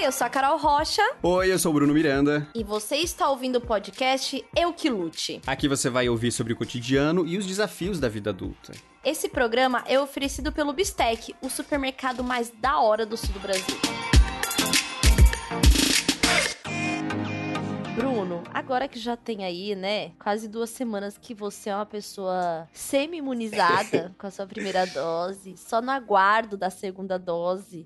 Oi, eu sou a Carol Rocha. Oi, eu sou o Bruno Miranda. E você está ouvindo o podcast Eu Que Lute. Aqui você vai ouvir sobre o cotidiano e os desafios da vida adulta. Esse programa é oferecido pelo Bistec, o supermercado mais da hora do sul do Brasil. Bruno, agora que já tem aí, né, quase duas semanas que você é uma pessoa semi-imunizada com a sua primeira dose, só no aguardo da segunda dose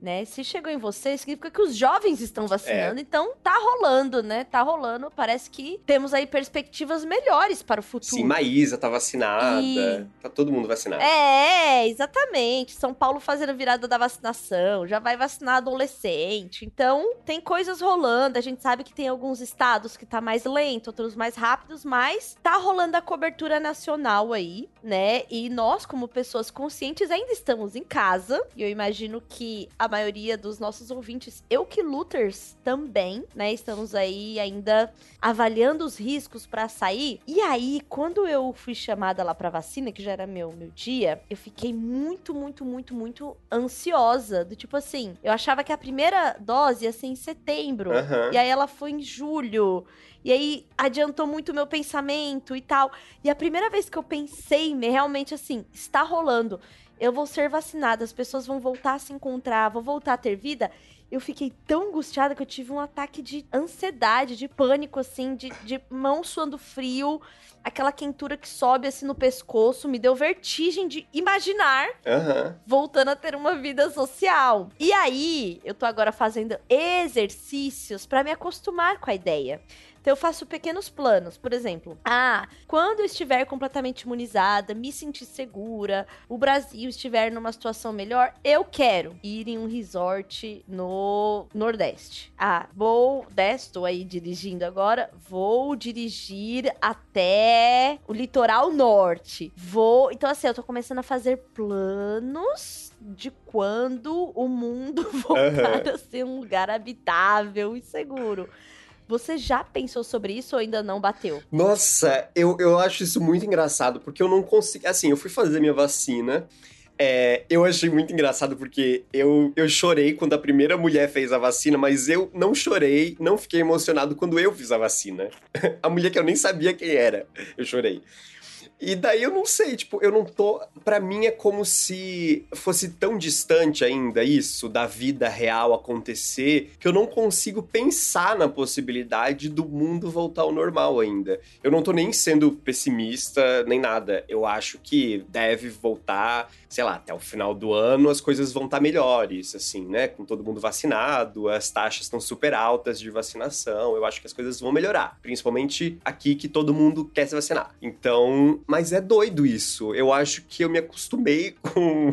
né? Se chegou em você, significa que os jovens estão vacinando, é. então tá rolando, né? Tá rolando. Parece que temos aí perspectivas melhores para o futuro. Sim, Maísa tá vacinada, e... tá todo mundo vacinado. É, exatamente. São Paulo fazendo virada da vacinação, já vai vacinar adolescente. Então, tem coisas rolando. A gente sabe que tem alguns estados que tá mais lento, outros mais rápidos, mas tá rolando a cobertura nacional aí, né? E nós, como pessoas conscientes, ainda estamos em casa. E eu imagino que a maioria dos nossos ouvintes, eu que Luters também, né? Estamos aí ainda avaliando os riscos para sair. E aí, quando eu fui chamada lá para vacina, que já era meu meu dia, eu fiquei muito, muito, muito, muito ansiosa, do tipo assim, eu achava que a primeira dose ia ser em setembro, uhum. e aí ela foi em julho. E aí adiantou muito o meu pensamento e tal. E a primeira vez que eu pensei realmente assim, está rolando eu vou ser vacinada, as pessoas vão voltar a se encontrar, vou voltar a ter vida. Eu fiquei tão angustiada que eu tive um ataque de ansiedade, de pânico, assim, de, de mão suando frio, aquela quentura que sobe assim no pescoço, me deu vertigem de imaginar uhum. voltando a ter uma vida social. E aí, eu tô agora fazendo exercícios para me acostumar com a ideia. Então eu faço pequenos planos. Por exemplo, ah, quando eu estiver completamente imunizada, me sentir segura, o Brasil estiver numa situação melhor, eu quero ir em um resort no Nordeste. Ah, vou, estou aí dirigindo agora, vou dirigir até o litoral norte. Vou, então assim, eu tô começando a fazer planos de quando o mundo voltar uhum. a ser um lugar habitável e seguro. Você já pensou sobre isso ou ainda não bateu? Nossa, eu, eu acho isso muito engraçado, porque eu não consigo. Assim, eu fui fazer minha vacina. É, eu achei muito engraçado porque eu, eu chorei quando a primeira mulher fez a vacina, mas eu não chorei, não fiquei emocionado quando eu fiz a vacina. a mulher que eu nem sabia quem era, eu chorei. E daí eu não sei, tipo, eu não tô. Para mim é como se fosse tão distante ainda isso da vida real acontecer que eu não consigo pensar na possibilidade do mundo voltar ao normal ainda. Eu não tô nem sendo pessimista nem nada. Eu acho que deve voltar, sei lá, até o final do ano as coisas vão estar tá melhores, assim, né? Com todo mundo vacinado, as taxas estão super altas de vacinação. Eu acho que as coisas vão melhorar, principalmente aqui que todo mundo quer se vacinar. Então, mas é doido isso. Eu acho que eu me acostumei com,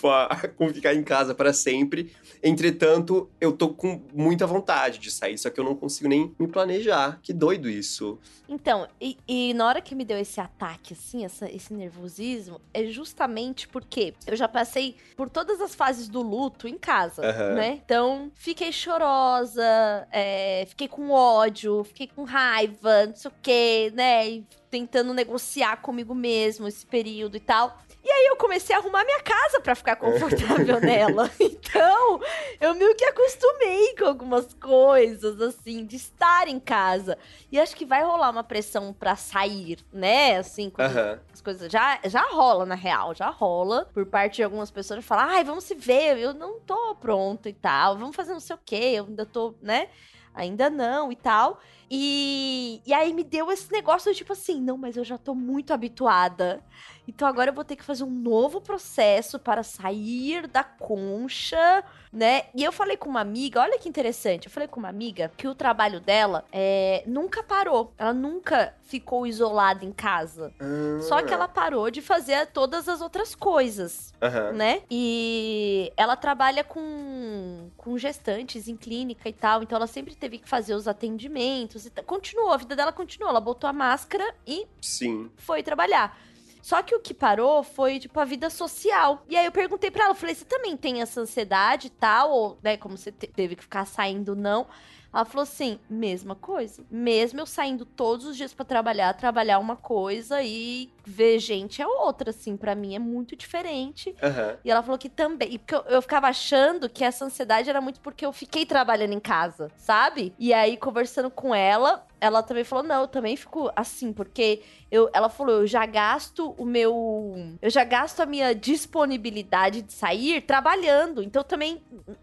com, a, com ficar em casa para sempre. Entretanto, eu tô com muita vontade de sair, só que eu não consigo nem me planejar. Que doido isso. Então, e, e na hora que me deu esse ataque, assim, essa, esse nervosismo, é justamente porque eu já passei por todas as fases do luto em casa, uhum. né? Então, fiquei chorosa, é, fiquei com ódio, fiquei com raiva, não sei o quê, né? E tentando negociar comigo mesmo esse período e tal. E aí eu comecei a arrumar minha casa para ficar confortável nela. Então, eu meio que acostumei com algumas coisas, assim, de estar em casa. E acho que vai rolar uma pressão para sair, né? Assim, uhum. as coisas já, já rola, na real, já rola. Por parte de algumas pessoas falar, ai, vamos se ver, eu não tô pronto e tal, vamos fazer não sei o quê, eu ainda tô, né? Ainda não e tal. E, e aí me deu esse negócio de tipo assim, não, mas eu já tô muito habituada. Então agora eu vou ter que fazer um novo processo para sair da concha, né? E eu falei com uma amiga, olha que interessante, eu falei com uma amiga que o trabalho dela é, nunca parou. Ela nunca ficou isolada em casa. Uhum. Só que ela parou de fazer todas as outras coisas, uhum. né? E ela trabalha com, com gestantes em clínica e tal, então ela sempre teve que fazer os atendimentos continuou, a vida dela continuou. Ela botou a máscara e Sim. foi trabalhar. Só que o que parou foi, tipo, a vida social. E aí eu perguntei pra ela, falei, você também tem essa ansiedade e tal? Ou, né, como você teve que ficar saindo, não? Ela falou assim: mesma coisa. Mesmo eu saindo todos os dias para trabalhar, trabalhar uma coisa e ver gente é outra, assim, para mim é muito diferente. Aham. E ela falou que também. E porque eu, eu ficava achando que essa ansiedade era muito porque eu fiquei trabalhando em casa, sabe? E aí, conversando com ela, ela também falou: não, eu também fico assim, porque eu, ela falou: eu já gasto o meu. Eu já gasto a minha disponibilidade de sair trabalhando. Então eu também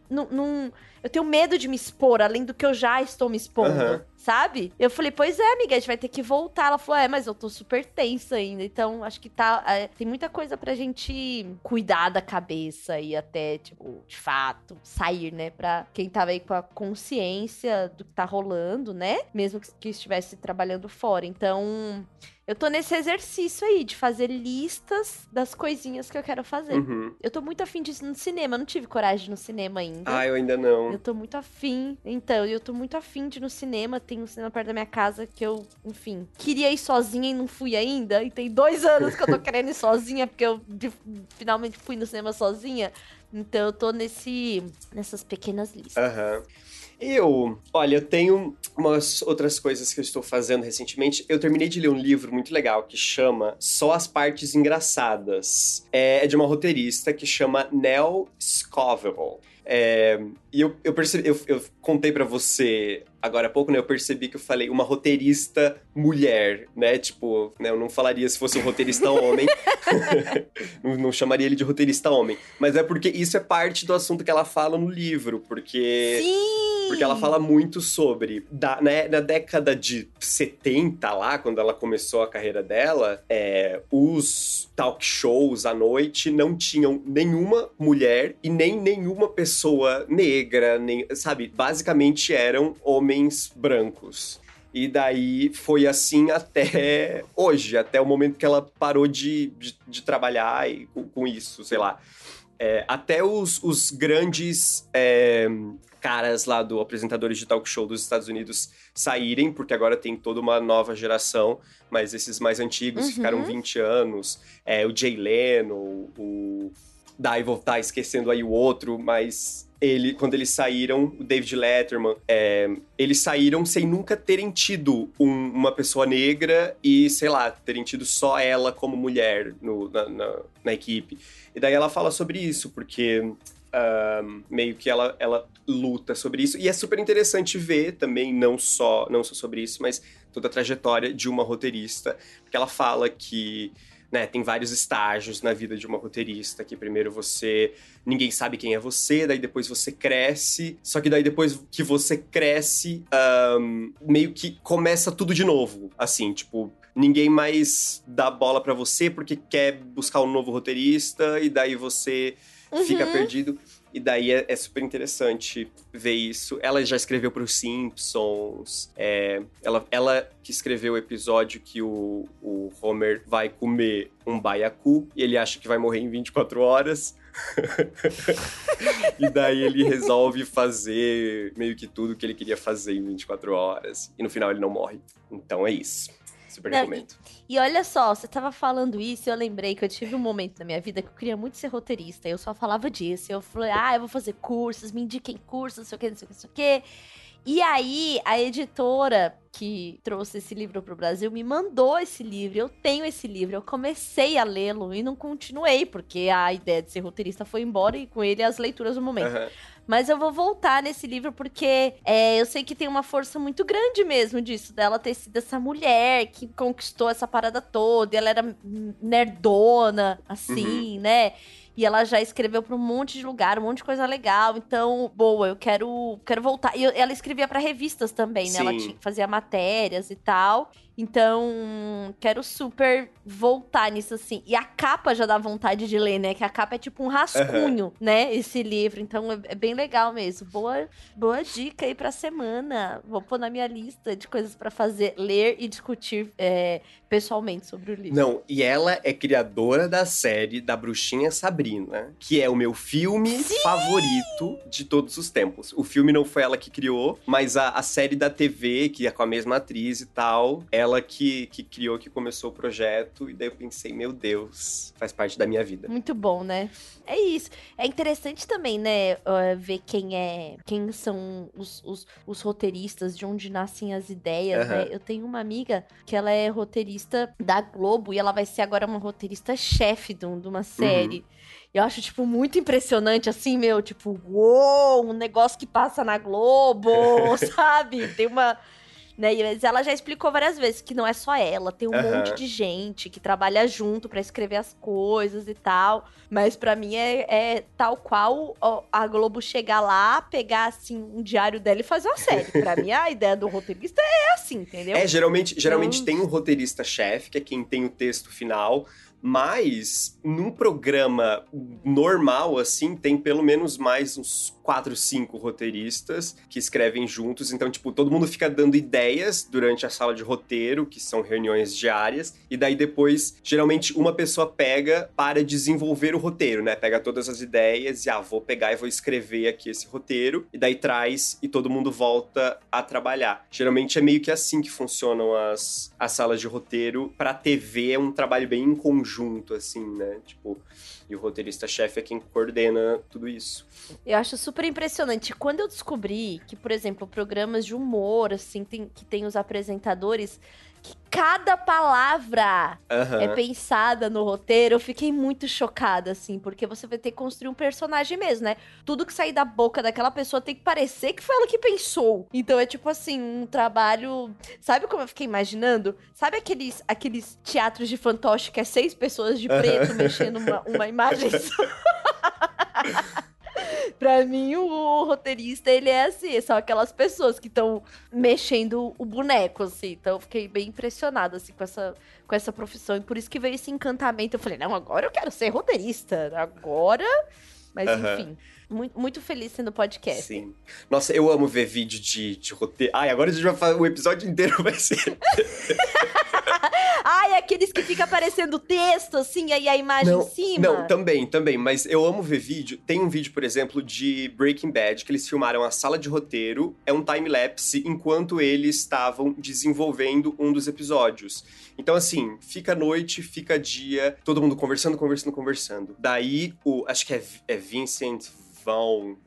não. Eu tenho medo de me expor, além do que eu já estou me expondo. Aham. Sabe? Eu falei, pois é, amiga, a gente vai ter que voltar. Ela falou, é, mas eu tô super tensa ainda. Então, acho que tá. é, tem muita coisa pra gente cuidar da cabeça e até, tipo, de fato, sair, né? Pra quem tava aí com a consciência do que tá rolando, né? Mesmo que, que estivesse trabalhando fora. Então. Eu tô nesse exercício aí de fazer listas das coisinhas que eu quero fazer. Uhum. Eu tô muito afim ir no cinema. Eu não tive coragem no cinema ainda. Ah, eu ainda não. Eu tô muito afim. Então, eu tô muito afim de ir no cinema. Tem um cinema perto da minha casa que eu, enfim, queria ir sozinha e não fui ainda. E tem dois anos que eu tô querendo ir sozinha, porque eu de- finalmente fui no cinema sozinha. Então eu tô nesse, nessas pequenas listas. Aham. Eu, olha, eu tenho umas outras coisas que eu estou fazendo recentemente. Eu terminei de ler um livro muito legal que chama Só as Partes Engraçadas. É, é de uma roteirista que chama Nell Scoville. É, e eu, eu percebi, eu, eu contei pra você agora há pouco, né? Eu percebi que eu falei uma roteirista mulher, né? Tipo, né, eu não falaria se fosse um roteirista homem. não, não chamaria ele de roteirista homem. Mas é porque isso é parte do assunto que ela fala no livro, porque. Sim! Porque ela fala muito sobre. Da, né, na década de 70, lá, quando ela começou a carreira dela, é, os talk shows à noite não tinham nenhuma mulher e nem nenhuma pessoa negra, nem, sabe? Basicamente eram homens brancos. E daí foi assim até hoje, até o momento que ela parou de, de, de trabalhar e, com, com isso, sei lá. É, até os, os grandes é, caras lá do apresentadores de talk show dos Estados Unidos saírem, porque agora tem toda uma nova geração, mas esses mais antigos Uhum. ficaram 20 anos. É, o Jay Leno, o. Daí vou estar esquecendo aí o outro, mas ele, quando eles saíram, o David Letterman, é, eles saíram sem nunca terem tido um- uma pessoa negra e, sei lá, terem tido só ela como mulher no- na, na- na equipe. E daí ela fala sobre isso, porque meio que ela, ela luta sobre isso. E é super interessante ver também, não só, não só sobre isso, mas toda a trajetória de uma roteirista. Porque ela fala que né, tem vários estágios na vida de uma roteirista, que primeiro você ninguém sabe quem é você, daí depois você cresce, só que daí depois que você cresce, ahn, meio que começa tudo de novo, assim, tipo, ninguém mais dá bola pra você porque quer buscar um novo roteirista e daí você fica Uhum. perdido. E daí é, é super interessante ver isso. Ela já escreveu para os Simpsons. é, ela, ela que escreveu o episódio que o, o Homer vai comer um baiacu e ele acha que vai morrer em 24 horas. e daí ele resolve fazer meio que tudo que ele queria fazer em 24 horas. E no final ele não morre. Então é isso. Super Não, recomendo. E olha só, você tava falando isso e eu lembrei que eu tive um momento na minha vida que eu queria muito ser roteirista. Eu só falava disso. Eu falei, ah, eu vou fazer cursos, me indiquem cursos, não sei o que, não sei o que, não sei o que. E aí, a editora que trouxe esse livro pro Brasil me mandou esse livro. Eu tenho esse livro. Eu comecei a lê-lo e não continuei, porque a ideia de ser roteirista foi embora e com ele as leituras do momento. Aham. Mas eu vou voltar nesse livro porque é, eu sei que tem uma força muito grande mesmo disso, dela ter sido essa mulher que conquistou essa parada toda, e ela era nerdona, assim, né? E ela já escreveu pra um monte de lugar, um monte de coisa legal. Então, boa, eu quero, quero voltar. E ela escrevia pra revistas também, né? Ela Sim. tinha, fazia matérias e tal. Então, quero super voltar nisso, assim. E a capa já dá vontade de ler, né? Que a capa é tipo um rascunho, né? Esse livro. Então, é, é bem legal mesmo. Boa, boa dica aí pra semana. Vou pôr na minha lista de coisas pra fazer, ler e discutir é, pessoalmente sobre o livro. Não, e ela é criadora da série da Bruxinha Sabrina. Que é o meu filme favorito de todos os tempos. O filme não foi ela que criou, mas a, a série da TV, que é com a mesma atriz e tal, ela que, que criou, que começou o projeto. E daí eu pensei, meu Deus, faz parte da minha vida. Muito bom, né? É isso. É interessante também, né, ver quem é, quem são os, os, os roteiristas, de onde nascem as ideias, Aham. né? Eu tenho uma amiga que ela é roteirista da Globo e ela vai ser agora uma roteirista-chefe de, um- de uma série. E Eu acho, tipo, muito impressionante, assim, meu, tipo, uou, um negócio que passa na Globo, sabe? Tem uma. Né? Mas ela já explicou várias vezes que não é só ela, tem um Aham. monte de gente que trabalha junto pra escrever as coisas e tal. Mas pra mim é, é tal qual a Globo chegar lá, pegar assim um diário dela e fazer uma série. Pra mim a ideia do roteirista é assim, entendeu? É, geralmente, geralmente Então- tem um roteirista-chefe, que é quem tem o texto final, mas num programa normal, assim, tem pelo menos mais uns quatro, cinco roteiristas que escrevem juntos. Então, tipo, todo mundo fica dando ideias durante a sala de roteiro, que são reuniões diárias, e daí depois, geralmente, uma pessoa pega para desenvolver o roteiro, né? Pega todas as ideias e, ah, vou pegar e vou escrever aqui esse roteiro, e daí traz e todo mundo volta a trabalhar. Geralmente é meio que assim que funcionam as, as salas de roteiro. Pra TV é um trabalho bem em conjunto, assim, né? Tipo, e o roteirista-chefe é quem coordena tudo isso. Eu acho super impressionante. Quando eu descobri que, por exemplo, programas de humor, assim, tem- que tem os apresentadores, que cada palavra Aham. é pensada no roteiro, eu fiquei muito chocada, assim, porque você vai ter que construir um personagem mesmo, né? Tudo que sair da boca daquela pessoa tem que parecer que foi ela que pensou. Então é tipo assim, um trabalho. Sabe como eu fiquei imaginando? Sabe aqueles, aqueles teatros de fantoche que é seis pessoas de preto mexendo uma, uma imagem só? Pra mim, o roteirista, ele é assim, são aquelas pessoas que estão mexendo o boneco, assim. Então, eu fiquei bem impressionada, assim, com essa, com essa profissão. E por isso que veio esse encantamento. Eu falei, não, agora eu quero ser roteirista. Agora... Mas, Aham. enfim, muito, muito feliz sendo podcast. Sim. Nossa, eu amo ver vídeo de, de roteiro. Ai, agora a gente vai fazer. O episódio inteiro vai ser. Ai, aqueles que fica aparecendo texto, assim, aí a imagem Não, em cima. Não, também, também. Mas eu amo ver vídeo. Tem um vídeo, por exemplo, de Breaking Bad, que eles filmaram a sala de roteiro. É um time-lapse enquanto eles estavam desenvolvendo um dos episódios. Então, assim, fica noite, fica dia, todo mundo conversando, conversando, conversando. Daí, o. Acho que é, é Vincent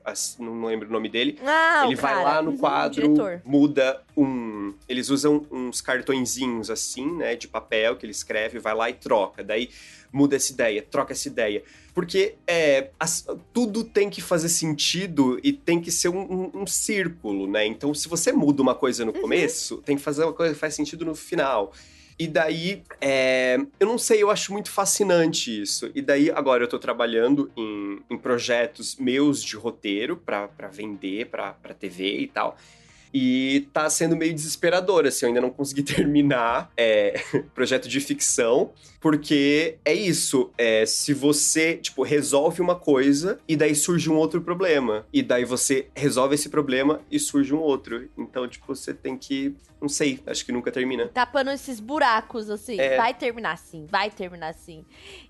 As- não lembro o nome dele. Ah, ele vai cara. lá no Uhum, quadro, diretor. muda um. Eles usam uns cartõezinhos assim, né, de papel que ele escreve, vai lá e troca. Daí muda essa ideia, troca essa ideia. Porque é, as- tudo tem que fazer sentido e tem que ser um, um- um círculo, né? Então, se você muda uma coisa no Uhum. começo, tem que fazer uma coisa que faz sentido no final. E daí, é, eu não sei, eu acho muito fascinante isso. E daí, agora eu tô trabalhando em, em projetos meus de roteiro pra vender pra TV e tal. E tá sendo meio desesperador, assim, eu ainda não consegui terminar é, projeto de ficção, porque é isso, é, se você, tipo, resolve uma coisa e daí surge um outro problema, e daí você resolve esse problema e surge um outro. Então, tipo, você tem que, não sei, acho que nunca termina. tapando esses buracos, assim. É. Vai terminar assim, vai terminar assim.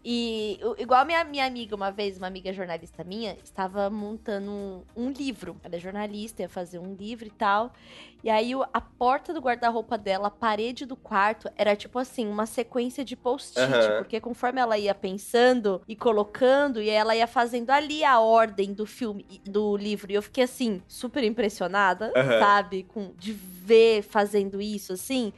E igual minha, minha amiga, uma vez, uma amiga jornalista minha, estava montando um, um livro. Ela é jornalista, ia fazer um livro e tal. E aí a porta do guarda-roupa dela, a parede do quarto, era tipo assim, uma sequência de post-it. Aham. Porque conforme ela ia pensando e colocando, e ela ia fazendo ali a ordem do filme, do livro. E eu fiquei assim, super impressionada, Aham. sabe? Com, de ver fazendo isso, assim.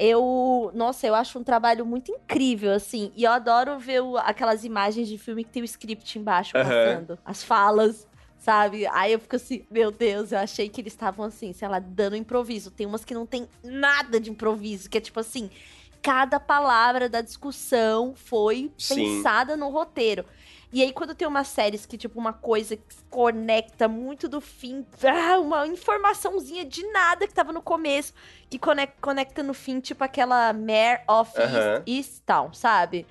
Eu, nossa, eu acho um trabalho muito incrível, assim. E eu adoro ver o- aquelas imagens de filme que tem o script embaixo Aham. passando. As falas, sabe? Aí eu fico assim, meu Deus, eu achei que eles estavam assim, sei lá, dando improviso. Tem umas que não tem nada de improviso, que é tipo assim, cada palavra da discussão foi Sim. pensada no roteiro. E aí, quando tem umas séries que, tipo, uma coisa que conecta muito do fim, ah, uma informaçãozinha de nada que tava no começo, que conecta, no fim, tipo aquela Mare of Aham. East, Easttown, sabe?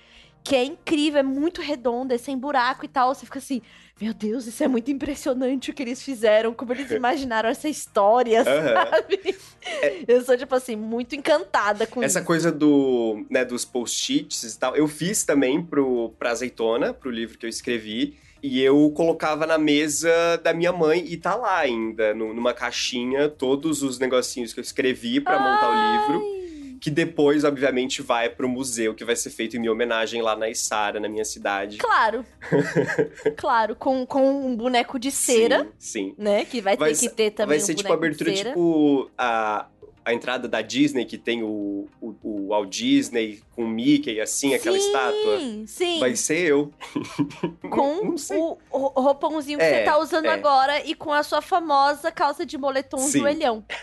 que é incrível, é muito redonda, é sem buraco e tal. Você fica assim, meu Deus, isso é muito impressionante o que eles fizeram, como eles imaginaram essa história, sabe? É... Eu sou, tipo assim, muito encantada com Essa isso. coisa do, né, dos post-its e tal, eu fiz também pro, pra Azeitona, pro livro que eu escrevi. E eu colocava na mesa da minha mãe e tá lá ainda, no, numa caixinha, todos os negocinhos que eu escrevi para montar o livro que depois, obviamente, vai pro museu, que vai ser feito em minha homenagem lá na Isara, na minha cidade. Claro. claro, com, com um boneco de cera. Sim, sim. Né? Que vai, vai ter que ter também Vai ser um tipo abertura, tipo a, a entrada da Disney, que tem o, o, o Walt Disney com o Mickey, assim, aquela sim, estátua. Sim, Vai ser eu. Com o, o roupãozinho que É, você tá usando é. agora e com a sua famosa calça de moletom Sim. joelhão.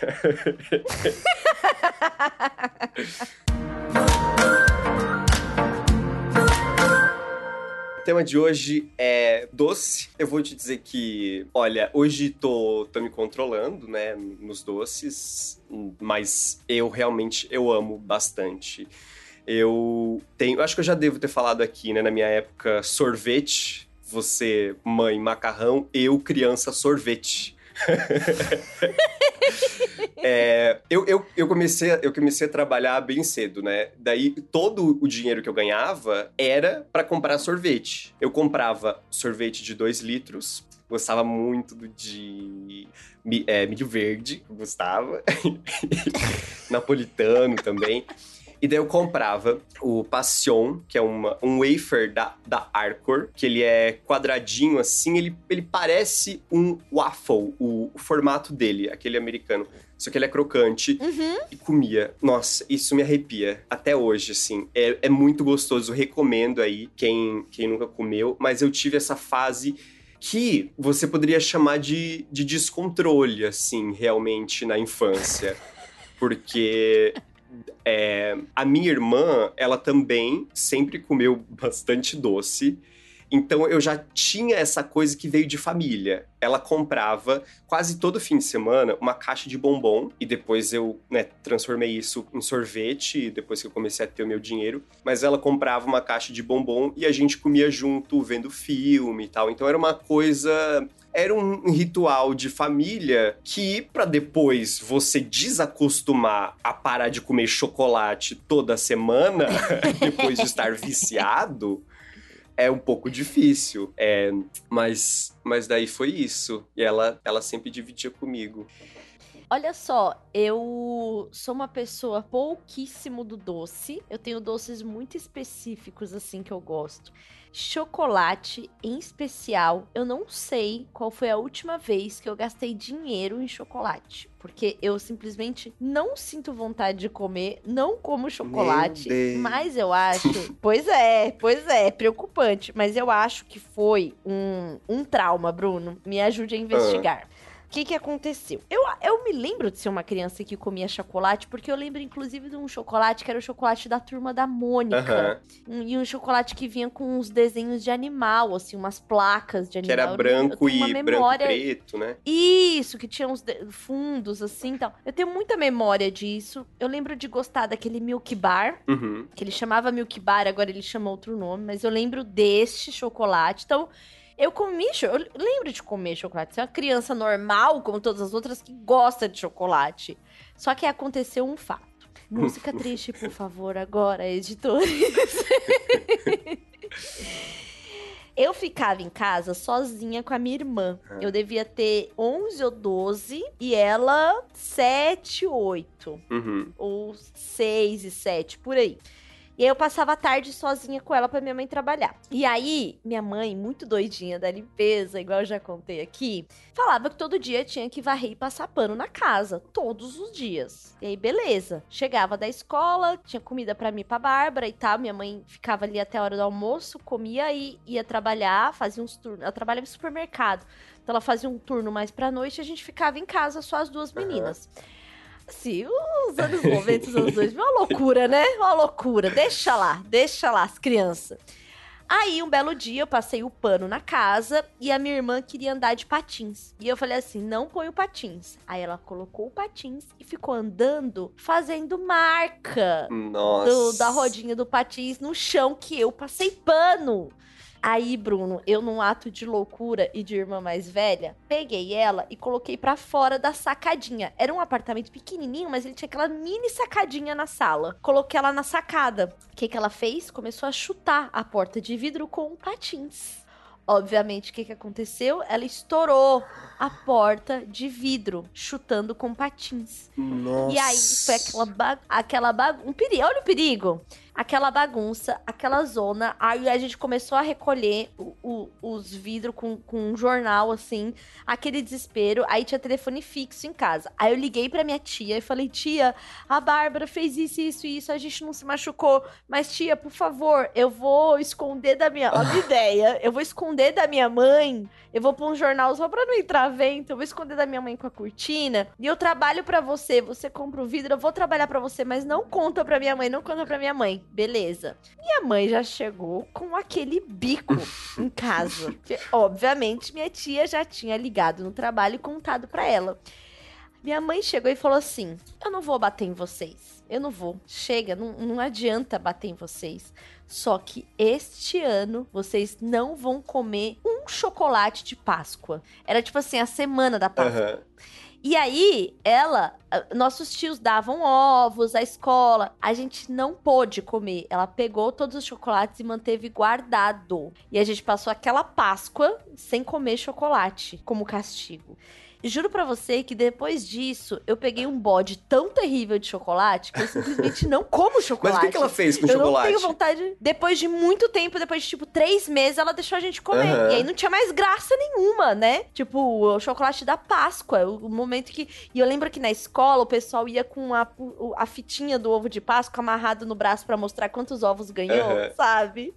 tema de hoje é doce. Eu vou te dizer que, olha, hoje tô, tô me controlando, né, nos doces, mas eu realmente eu amo bastante. Eu tenho, acho que eu já devo ter falado aqui, né, na minha época, sorvete. Você, mãe, macarrão, eu, criança, sorvete. É, eu, eu, eu, comecei, eu comecei a trabalhar bem cedo, né? Daí todo o dinheiro que eu ganhava era pra comprar sorvete. Eu comprava sorvete de 2 litros. Gostava muito do de é, milho verde, gostava. Napolitano também. E daí eu comprava o Passion, que é uma, um wafer da, da Arcor, que ele é quadradinho assim, ele, ele parece um waffle, o, o formato dele, aquele americano. Só que ele é crocante Uhum. e comia. Nossa, isso me arrepia. Até hoje, assim. É, é muito gostoso. Recomendo aí quem, quem nunca comeu. Mas eu tive essa fase que você poderia chamar de, de descontrole, assim, realmente, na infância. Porque é, a minha irmã, ela também sempre comeu bastante doce. Então eu já tinha essa coisa que veio de família. Ela comprava quase todo fim de semana uma caixa de bombom e depois eu né, transformei isso em sorvete depois que eu comecei a ter o meu dinheiro. Mas ela comprava uma caixa de bombom e a gente comia junto vendo filme e tal. Então era uma coisa era um ritual de família que, pra depois você desacostumar a parar de comer chocolate toda semana, depois de estar viciado, é um pouco difícil. É, mas, mas daí foi isso. E ela, ela sempre dividia comigo. Olha só, eu sou uma pessoa pouquíssimo do doce. Eu tenho doces muito específicos, assim, que eu gosto. Chocolate, em especial, eu não sei qual foi a última vez que eu gastei dinheiro em chocolate. Porque eu simplesmente não sinto vontade de comer, não como chocolate. Mas eu acho. pois é, pois é, preocupante. Mas eu acho que foi um, um trauma, Bruno. Me ajude a investigar. O que, que aconteceu? Eu, eu me lembro de ser uma criança que comia chocolate, porque eu lembro, inclusive, de um chocolate que era o chocolate da turma da Mônica. Aham. Um- e um chocolate que vinha com uns desenhos de animal, assim, umas placas de Que animal. era Eu branco tenho uma e memória- branco e preto, né? Isso, que tinha uns de- fundos, assim, então. Eu tenho muita memória disso. Eu lembro de gostar daquele Milk Bar, Uhum. que ele chamava Milk Bar, agora ele chama outro nome, mas eu lembro deste chocolate. Então, eu comi, eu lembro de comer chocolate. Você é uma criança normal, como todas as outras, que gosta de chocolate. Só que aconteceu um fato. Música triste, por favor, agora, editores. Eu ficava em casa sozinha com a minha irmã. Eu devia ter 11 ou 12 e ela 7, 8 Uhum. ou seis e sete, por aí. E aí eu passava a tarde sozinha com ela pra minha mãe trabalhar. E aí, minha mãe, muito doidinha da limpeza, igual eu já contei aqui, falava que todo dia tinha que varrer e passar pano na casa, todos os dias. E aí, beleza. Chegava da escola, tinha comida pra mim e pra Bárbara e tal. Minha mãe ficava ali até a hora do almoço, comia e ia trabalhar, fazia uns turnos. Ela trabalhava em supermercado. Então ela fazia um turno mais pra noite e a gente ficava em casa, só as duas meninas. Assim, os anos 90, os anos 2000, uma loucura, né? Uma loucura. Deixa lá, deixa lá as crianças. Aí, um belo dia, eu passei o pano na casa e a minha irmã queria andar de patins. E eu falei assim: não põe o patins. Aí ela colocou o patins e ficou andando, fazendo marca do- da rodinha do patins no chão que eu passei pano. Aí, Bruno, eu num ato de loucura e de irmã mais velha, peguei ela e coloquei pra fora da sacadinha. Era um apartamento pequenininho, mas ele tinha aquela mini sacadinha na sala. Coloquei ela na sacada. O que que ela fez? Começou a chutar a porta de vidro com patins. Obviamente, o que, que aconteceu? Ela estourou a porta de vidro, chutando com patins. Nossa. E aí foi aquela, ba aquela bagunça. Um perigo, olha o perigo. Aquela bagunça, aquela zona. Aí a gente começou a recolher o- o- os vidros com, com um jornal, assim. Aquele desespero. Aí tinha telefone fixo em casa. Aí eu liguei pra minha tia e falei: Tia, a Bárbara fez isso, isso e isso. A gente não se machucou. Mas, tia, por favor, eu vou esconder da minha. Olha a ideia. Eu vou esconder da minha mãe. Eu vou pôr um jornal só pra não entrar vento. Eu vou esconder da minha mãe com a cortina. E eu trabalho pra você. Você compra o vidro, eu vou trabalhar pra você, mas não conta pra minha mãe, não conta pra minha mãe. Beleza. Minha mãe já chegou com aquele bico em casa. Porque, obviamente, minha tia já tinha ligado no trabalho e contado pra ela. Minha mãe chegou e falou assim: Eu não vou bater em vocês. Eu não vou. Chega, não, não adianta bater em vocês. Só que este ano vocês não vão comer um chocolate de Páscoa. Era tipo assim, a semana da Páscoa. Aham. E aí, ela, nossos tios davam ovos à escola. A gente não pôde comer. Ela pegou todos os chocolates e manteve guardado. E a gente passou aquela Páscoa sem comer chocolate como castigo. Juro pra você que depois disso, eu peguei um bode tão terrível de chocolate que eu simplesmente não como Mas chocolate. o que, que ela fez com o eu chocolate? não tenho vontade. Depois de muito tempo, depois de tipo três meses, ela deixou a gente comer. Aham. E aí não tinha mais graça nenhuma, né? Tipo, o chocolate da Páscoa. O, o momento que. E eu lembro que na escola o pessoal ia com a, a fitinha do ovo de Páscoa amarrado no braço pra mostrar quantos ovos ganhou, Aham. sabe?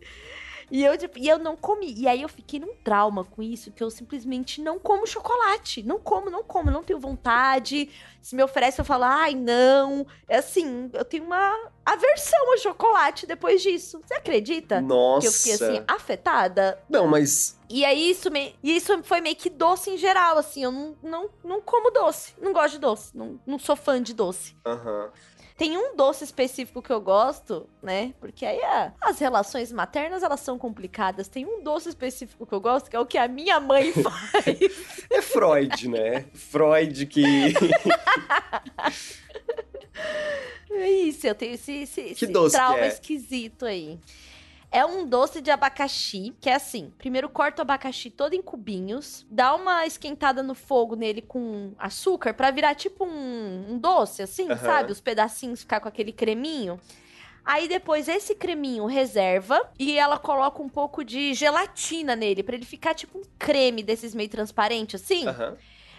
E eu, tipo, e eu não comi. E aí eu fiquei num trauma com isso, que eu simplesmente não como chocolate. Não como, não como, não tenho vontade. Se me oferece, eu falo, ai, não. É assim, eu tenho uma aversão ao chocolate depois disso. Você acredita? Nossa. Que eu fiquei assim, afetada. Não, mas. E aí isso, me... e isso foi meio que doce em geral, assim. Eu não, não, não como doce. Não gosto de doce. Não, não sou fã de doce. Aham. Tem um doce específico que eu gosto, né? Porque aí a- as relações maternas, elas são complicadas. Tem um doce específico que eu gosto, que é o que a minha mãe faz. É Freud, né? Freud que. é isso, eu tenho esse, esse, esse trauma é? esquisito aí. É um doce de abacaxi, que é assim: primeiro corta o abacaxi todo em cubinhos, dá uma esquentada no fogo nele com açúcar pra virar tipo um, um doce, assim, Aham. sabe? Os pedacinhos ficar com aquele creminho. Aí depois esse creminho reserva e ela coloca um pouco de gelatina nele pra ele ficar tipo um creme desses meio transparente assim. Aham.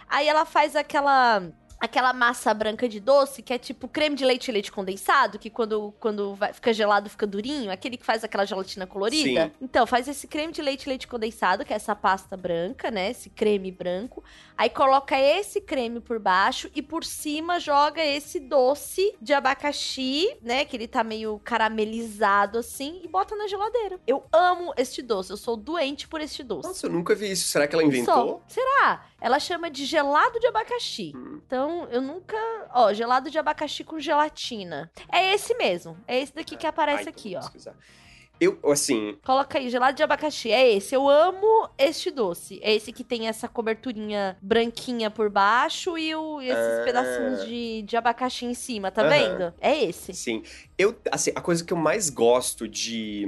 Aí ela faz aquela aquela massa branca de doce que é tipo creme de leite e leite condensado, que quando, quando vai, fica gelado fica durinho, aquele que faz aquela gelatina colorida. Sim. Então, faz esse creme de leite e leite condensado, que é essa pasta branca, né? Esse creme branco. Aí coloca esse creme por baixo e por cima joga esse doce de abacaxi, né? Que ele tá meio caramelizado assim, e bota na geladeira. Eu amo este doce, eu sou doente por este doce. Nossa, eu nunca vi isso. Será que ela inventou? Só. Será? Ela chama de gelado de abacaxi. Hum. Então, eu nunca. Ó, gelado de abacaxi com gelatina. É esse mesmo. É esse daqui que aparece Ai, aqui, vou ó. pesquisar. Eu, assim, Coloca aí, gelado de abacaxi. É esse. Eu amo este doce. É esse que tem essa coberturinha branquinha por baixo e o, esses Ah. pedacinhos de, de abacaxi em cima, tá vendo? É esse. sim. Eu, assim, a coisa que eu mais gosto de,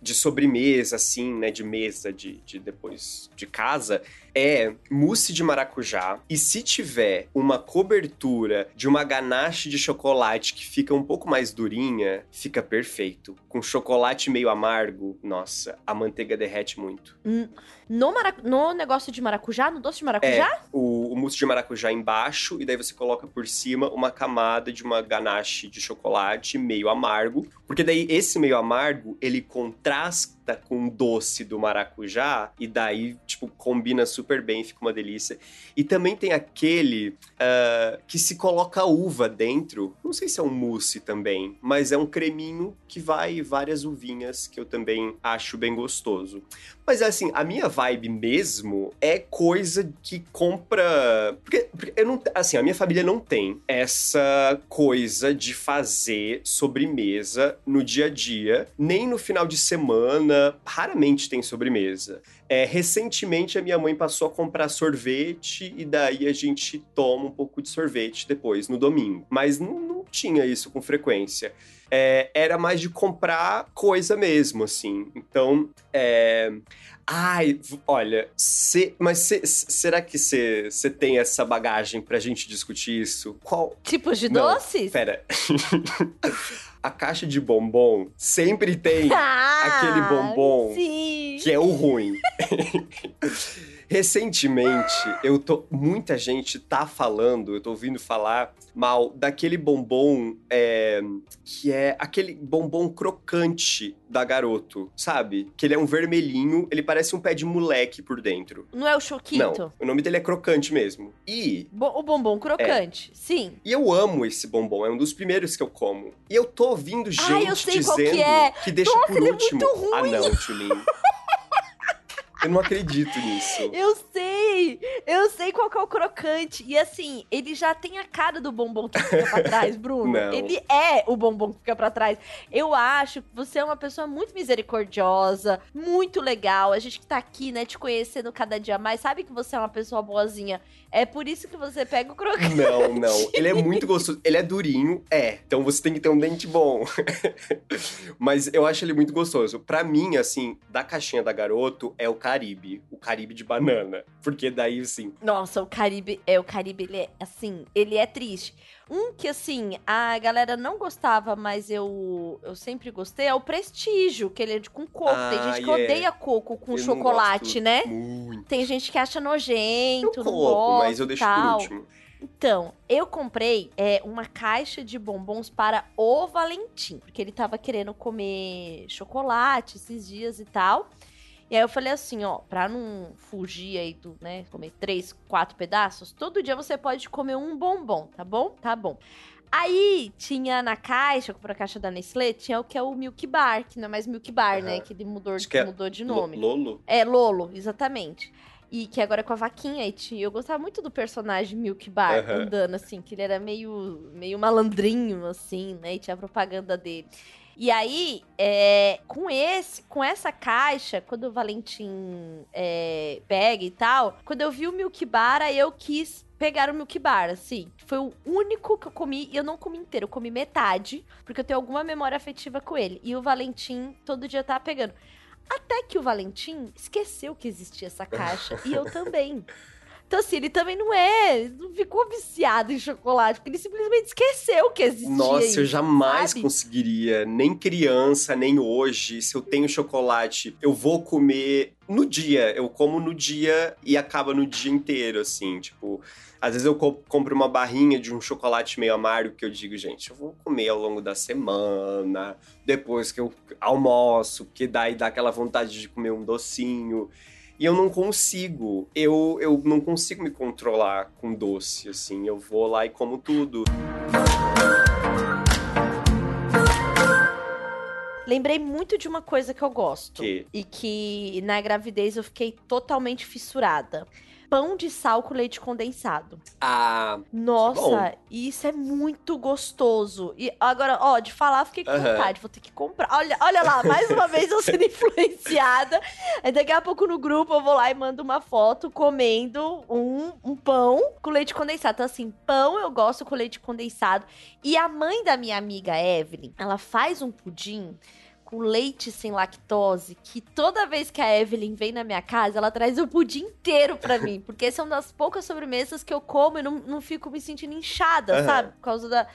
de sobremesa, assim, né, de mesa, de, de depois de casa, é mousse de maracujá. E se tiver uma cobertura de uma ganache de chocolate que fica um pouco mais durinha, fica perfeito. Com chocolate meio amargo, nossa, a manteiga derrete muito. No, mara... no negócio de maracujá, no doce de maracujá? o, o mousse de maracujá embaixo e daí você coloca por cima uma camada de uma ganache de chocolate meio amargo, porque daí esse meio amargo ele contrasta com doce do maracujá, e daí, tipo, combina super bem, fica uma delícia. E também tem aquele uh, que se coloca uva dentro, não sei se é um mousse também, mas é um creminho que vai várias uvinhas, que eu também acho bem gostoso. Mas assim, a minha vibe mesmo é coisa que compra. Porque, porque, eu não. Assim, a minha família não tem essa coisa de fazer sobremesa no dia a dia, nem no final de semana. Raramente tem sobremesa. É, recentemente a minha mãe passou a comprar sorvete e daí a gente toma um pouco de sorvete depois, no domingo. Mas não, não tinha isso com frequência é, era mais de comprar coisa mesmo, assim. Então, é... Ai, olha, cê, mas cê, será que você tem essa bagagem pra gente discutir isso? Qual? Tipos de Não, doces? Pera. a caixa de bombom sempre tem ah, aquele bombom sim. que é o ruim. Recentemente, eu tô. Muita gente tá falando, eu tô ouvindo falar mal daquele bombom é, que é aquele bombom crocante da garoto, sabe? Que ele é um vermelhinho, ele parece um pé de moleque por dentro. Não é o Choquito? Não, o nome dele é crocante mesmo. E. Bo o bombom crocante, é. sim. E eu amo esse bombom, é um dos primeiros que eu como. E eu tô ouvindo gente Ai, dizendo que, é. que deixa Nossa, por último. É muito ruim. Ah, não, Tulin. Eu não acredito nisso. Eu sei! Eu sei qual que é o crocante. E assim, ele já tem a cara do bombom que fica pra trás, Bruno. Não. Ele é o bombom que fica pra trás. Eu acho que você é uma pessoa muito misericordiosa, muito legal. A gente que tá aqui, né, te conhecendo cada dia mais, sabe que você é uma pessoa boazinha. É por isso que você pega o crocante. Não, não. Ele é muito gostoso. Ele é durinho, é. Então você tem que ter um dente bom. Mas eu acho ele muito gostoso. Pra mim, assim, da caixinha da garoto, é o Caribe. O Caribe de banana. Porque daí, assim. Nossa, o Caribe. É, o Caribe, ele é assim, ele é triste. Um que, assim, a galera não gostava, mas eu, eu sempre gostei, é o Prestígio, que ele é de, com coco. Ah, Tem gente que yeah. odeia coco com eu chocolate, né? Muito. Tem gente que acha nojento, eu não gosta, mas eu deixo tal. por último. Então, eu comprei é, uma caixa de bombons para o Valentim, porque ele tava querendo comer chocolate esses dias e tal. E aí eu falei assim, ó, pra não fugir aí do, né, comer três, quatro pedaços, todo dia você pode comer um bombom, tá bom? Tá bom. Aí tinha na caixa, pra caixa da Nestlé, tinha o que é o Milk Bar, que não é mais Milk Bar, uhum. né? Que ele mudou, que é mudou de nome. Lolo? É, Lolo, exatamente. E que agora é com a vaquinha. E tinha, eu gostava muito do personagem Milk Bar uhum. andando, assim, que ele era meio, meio malandrinho, assim, né? E tinha a propaganda dele. E aí, é, com esse, com essa caixa, quando o Valentim é, pega e tal, quando eu vi o Milk Bar, aí eu quis pegar o Milk Bar, assim. Foi o único que eu comi, e eu não comi inteiro, eu comi metade, porque eu tenho alguma memória afetiva com ele. E o Valentim todo dia tava pegando. Até que o Valentim esqueceu que existia essa caixa, e eu também. Então, assim, ele também não é. Não ficou viciado em chocolate, porque ele simplesmente esqueceu que existia. Nossa, isso, eu jamais sabe? conseguiria, nem criança, nem hoje. Se eu tenho chocolate, eu vou comer no dia. Eu como no dia e acaba no dia inteiro, assim. Tipo, às vezes eu compro uma barrinha de um chocolate meio amargo que eu digo, gente, eu vou comer ao longo da semana, depois que eu almoço, que daí dá aquela vontade de comer um docinho. E eu não consigo. Eu, eu não consigo me controlar com doce, assim. Eu vou lá e como tudo. Lembrei muito de uma coisa que eu gosto. Que? E que na gravidez eu fiquei totalmente fissurada pão de sal com leite condensado. Ah. Nossa, bom. isso é muito gostoso. E agora, ó, de falar, fiquei com vontade, vou ter que comprar. Olha, olha lá, mais uma vez eu sendo influenciada. Aí daqui a pouco no grupo eu vou lá e mando uma foto comendo um, um pão com leite condensado. Então, assim, pão eu gosto com leite condensado. E a mãe da minha amiga Evelyn, ela faz um pudim com leite sem lactose, que toda vez que a Evelyn vem na minha casa, ela traz o pudim inteiro para mim. Porque são das poucas sobremesas que eu como e não, não fico me sentindo inchada, uhum. sabe? Por causa da.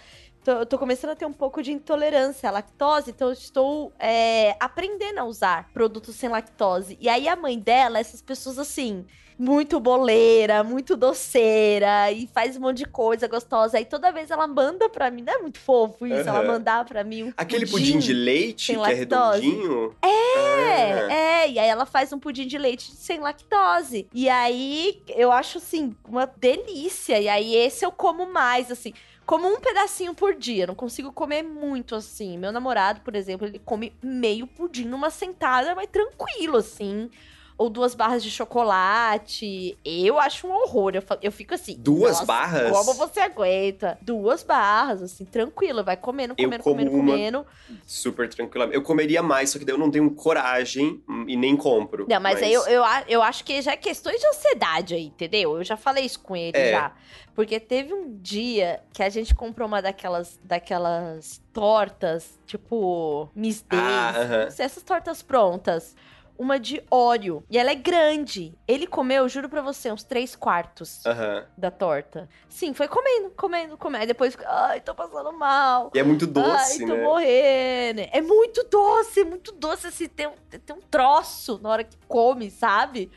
Tô, eu tô começando a ter um pouco de intolerância à lactose, então eu estou é, aprendendo a usar produtos sem lactose. E aí a mãe dela, essas pessoas assim muito boleira, muito doceira e faz um monte de coisa gostosa. Aí toda vez ela manda pra mim, não é muito fofo isso, ela mandar pra mim um Aquele pudim, pudim de leite que lactose. é redondinho? É, ah. é, e aí ela faz um pudim de leite sem lactose. E aí eu acho assim uma delícia. E aí esse eu como mais assim como um pedacinho por dia. Não consigo comer muito assim. Meu namorado, por exemplo, ele come meio pudim numa sentada, mas tranquilo, assim ou duas barras de chocolate. Eu acho um horror. Eu, eu fico assim. Duas barras? Como você aguenta? Duas barras, assim, tranquilo. Vai comendo, comendo, comendo, comendo. Super tranquila. Eu comeria mais, só que daí eu não tenho coragem e nem compro. Não, mas, mas... aí eu, eu, eu acho que já é questões de ansiedade aí, entendeu? Eu já falei isso com ele é. já. Porque teve um dia que a gente comprou uma daquelas, daquelas tortas, tipo, Miss Days. Ah, uh -huh. Essas tortas prontas uma de óleo. E ela é grande. Ele comeu, juro pra você, uns três quartos uhum. da torta. Sim, foi comendo, comendo, comendo. Aí depois, ai, tô passando mal. E é muito doce, ai, tô né? morrendo. É muito doce, é muito doce. Assim, tem, tem um troço na hora que come, sabe?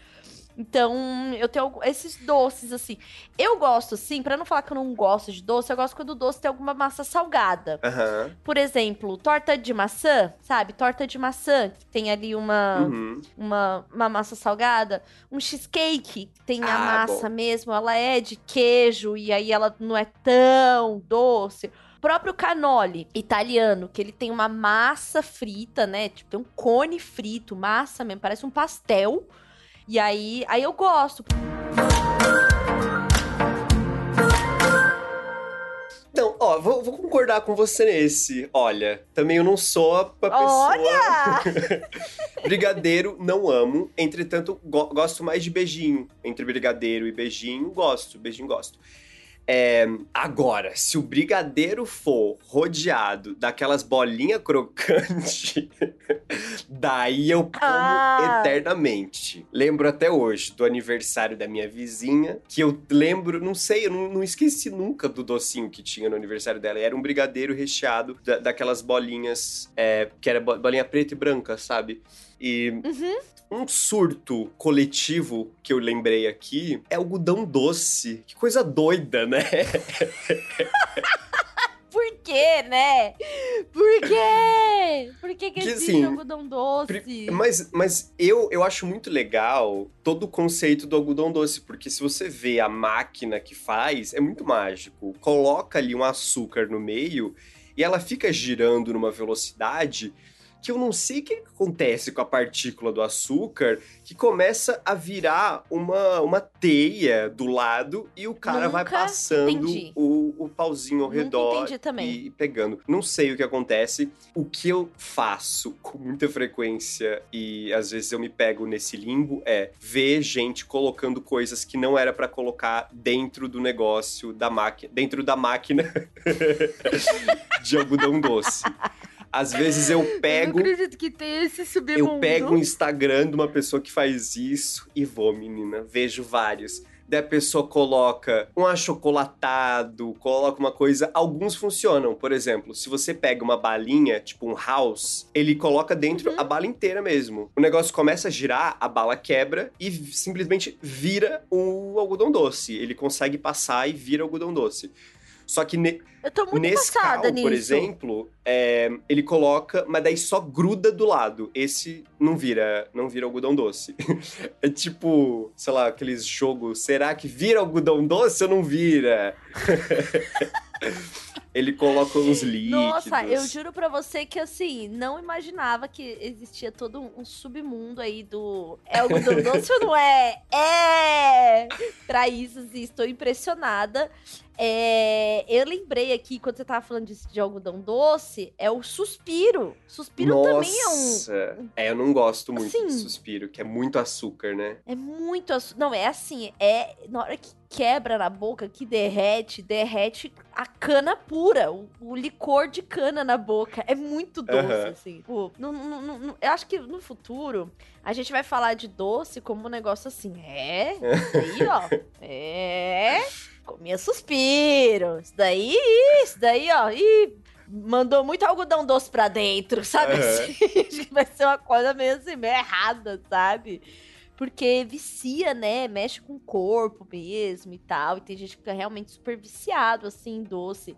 Então, eu tenho esses doces, assim. Eu gosto, assim, para não falar que eu não gosto de doce, eu gosto quando o doce tem alguma massa salgada. Uhum. Por exemplo, torta de maçã, sabe? Torta de maçã, que tem ali uma, uhum. uma, uma massa salgada. Um cheesecake, que tem ah, a massa bom. mesmo, ela é de queijo, e aí ela não é tão doce O próprio canole italiano, que ele tem uma massa frita, né? Tipo, tem um cone frito, massa mesmo, parece um pastel. E aí, aí eu gosto. Não, ó, vou, vou, concordar com você nesse. Olha, também eu não sou a pessoa. Olha! brigadeiro, não amo. Entretanto, go gosto mais de beijinho. Entre brigadeiro e beijinho, gosto. Beijinho, gosto. É, agora, se o brigadeiro for rodeado daquelas bolinhas crocantes, daí eu como ah. eternamente. Lembro até hoje do aniversário da minha vizinha, que eu lembro, não sei, eu não, não esqueci nunca do docinho que tinha no aniversário dela. Era um brigadeiro recheado da, daquelas bolinhas, é, que era bolinha preta e branca, sabe? E uhum. Um surto coletivo que eu lembrei aqui é algodão doce. Que coisa doida, né? Por quê, né? Por quê? Por que, que, que existe assim, algodão doce? Mas, mas eu, eu acho muito legal todo o conceito do algodão doce, porque se você vê a máquina que faz, é muito mágico. Coloca ali um açúcar no meio e ela fica girando numa velocidade que eu não sei o que acontece com a partícula do açúcar, que começa a virar uma, uma teia do lado e o cara Nunca vai passando o, o pauzinho ao Nunca redor e, e pegando. Não sei o que acontece. O que eu faço com muita frequência e às vezes eu me pego nesse limbo é ver gente colocando coisas que não era para colocar dentro do negócio da máquina, dentro da máquina de algodão doce. Às vezes eu pego. Eu não acredito que tem esse submundo. Eu pego o Instagram de uma pessoa que faz isso e vou, menina. Vejo vários. Daí a pessoa coloca um achocolatado, coloca uma coisa. Alguns funcionam. Por exemplo, se você pega uma balinha, tipo um house, ele coloca dentro uhum. a bala inteira mesmo. O negócio começa a girar, a bala quebra e simplesmente vira o algodão doce. Ele consegue passar e vira algodão doce. Só que ne eu tô muito nesse cal, por exemplo, é, ele coloca, mas daí só gruda do lado. Esse não vira, não vira algodão doce. é tipo, sei lá, aqueles jogos, será que vira algodão doce ou não vira? Ele coloca uns líquidos. Nossa, eu juro pra você que, assim, não imaginava que existia todo um submundo aí do... É algodão doce ou não é? É! Pra isso, assim, estou impressionada. É, eu lembrei aqui, quando você tava falando de, de algodão doce, é o suspiro. Suspiro Nossa. também é um. É, eu não gosto muito assim, de suspiro, que é muito açúcar, né? É muito açúcar. Não, é assim, é. Na hora que quebra na boca, que derrete, derrete a cana pura, o, o licor de cana na boca. É muito doce, uhum. assim. Eu acho que no futuro a gente vai falar de doce como um negócio assim. É? Aí, ó. É comia suspiro. Isso daí, isso daí, ó. Ih, mandou muito algodão doce pra dentro, sabe? Uhum. Assim, vai ser uma coisa meio assim, meio errada, sabe? Porque vicia, né? Mexe com o corpo mesmo e tal. E tem gente que fica realmente super viciado, assim, doce.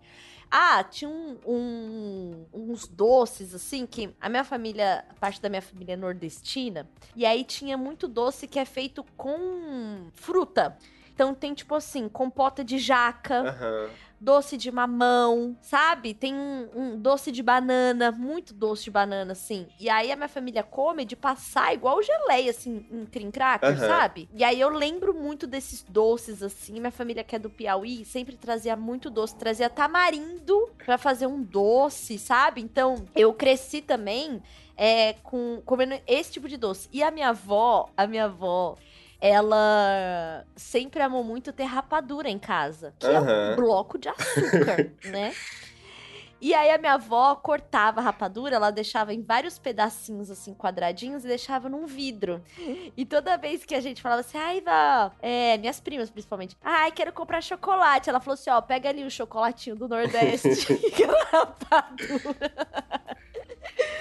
Ah, tinha um, um- uns doces, assim, que a minha família, a parte da minha família é nordestina, e aí tinha muito doce que é feito com fruta. Então tem, tipo assim, compota de jaca, Aham. doce de mamão, sabe? Tem um, um doce de banana, muito doce de banana, assim. E aí a minha família come de passar igual geleia, assim, em cream cracker, Aham. sabe? E aí eu lembro muito desses doces, assim. Minha família que é do Piauí sempre trazia muito doce. Trazia tamarindo pra fazer um doce, sabe? Então eu cresci também é, com, comendo esse tipo de doce. E a minha avó, a minha avó... Ela sempre amou muito ter rapadura em casa. Que é um bloco de açúcar, né? E aí a minha avó cortava a rapadura, ela deixava em vários pedacinhos, assim, quadradinhos, e deixava num vidro. E toda vez que a gente falava assim, ai, vó, é, minhas primas principalmente, ai, quero comprar chocolate. Ela falou assim, ó, pega ali o chocolatinho do Nordeste, aquela rapadura.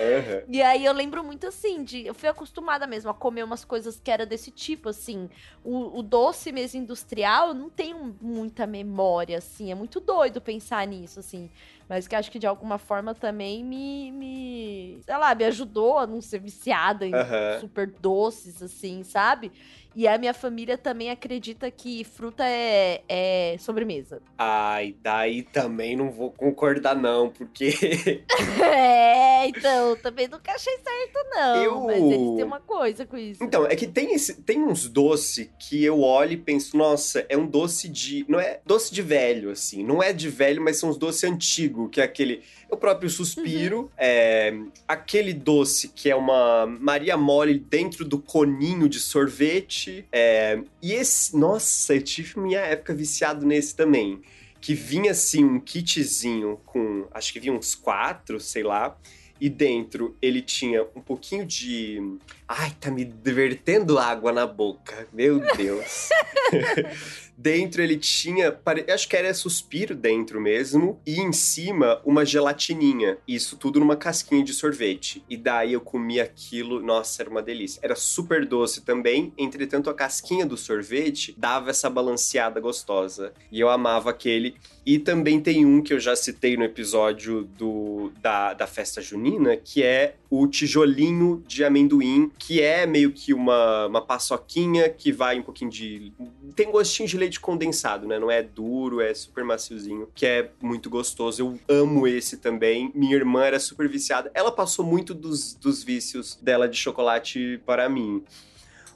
Aham. E aí eu lembro muito assim, de. Eu fui acostumada mesmo a comer umas coisas que era desse tipo, assim. O, o doce mesmo industrial, eu não tenho muita memória, assim. É muito doido pensar nisso, assim. Mas que acho que de alguma forma também me. me sei lá, me ajudou a não ser viciada em Aham. super doces, assim, sabe? E a minha família também acredita que fruta é, é sobremesa. Ai, daí também não vou concordar, não, porque É, então, também nunca achei certo, não. Eu- Mas eles têm uma coisa com isso. Então, é que tem, esse, tem uns doces que eu olho e penso, nossa, é um doce de. Não é doce de velho, assim. Não é de velho, mas são uns doces antigos, que é aquele. O próprio suspiro, é, aquele doce que é uma Maria Mole dentro do coninho de sorvete. é, e esse. Nossa, eu tive minha época viciado nesse também. Que vinha assim um kitzinho com. Acho que vinha uns quatro, sei lá. E dentro ele tinha um pouquinho de. Ai, tá me divertendo água na boca. Meu Deus. Dentro ele tinha. Acho que era suspiro dentro mesmo. E em cima uma gelatininha. Isso tudo numa casquinha de sorvete. E daí eu comia aquilo. Nossa, era uma delícia. Era super doce também. Entretanto, a casquinha do sorvete dava essa balanceada gostosa. E eu amava aquele. E também tem um que eu já citei no episódio do, da, da festa junina, que é o tijolinho de amendoim, que é meio que uma, uma paçoquinha que vai um pouquinho de. Tem gostinho de leite condensado, né? Não é duro, é super maciozinho, que é muito gostoso. Eu amo esse também. Minha irmã era super viciada. Ela passou muito dos, dos vícios dela de chocolate para mim.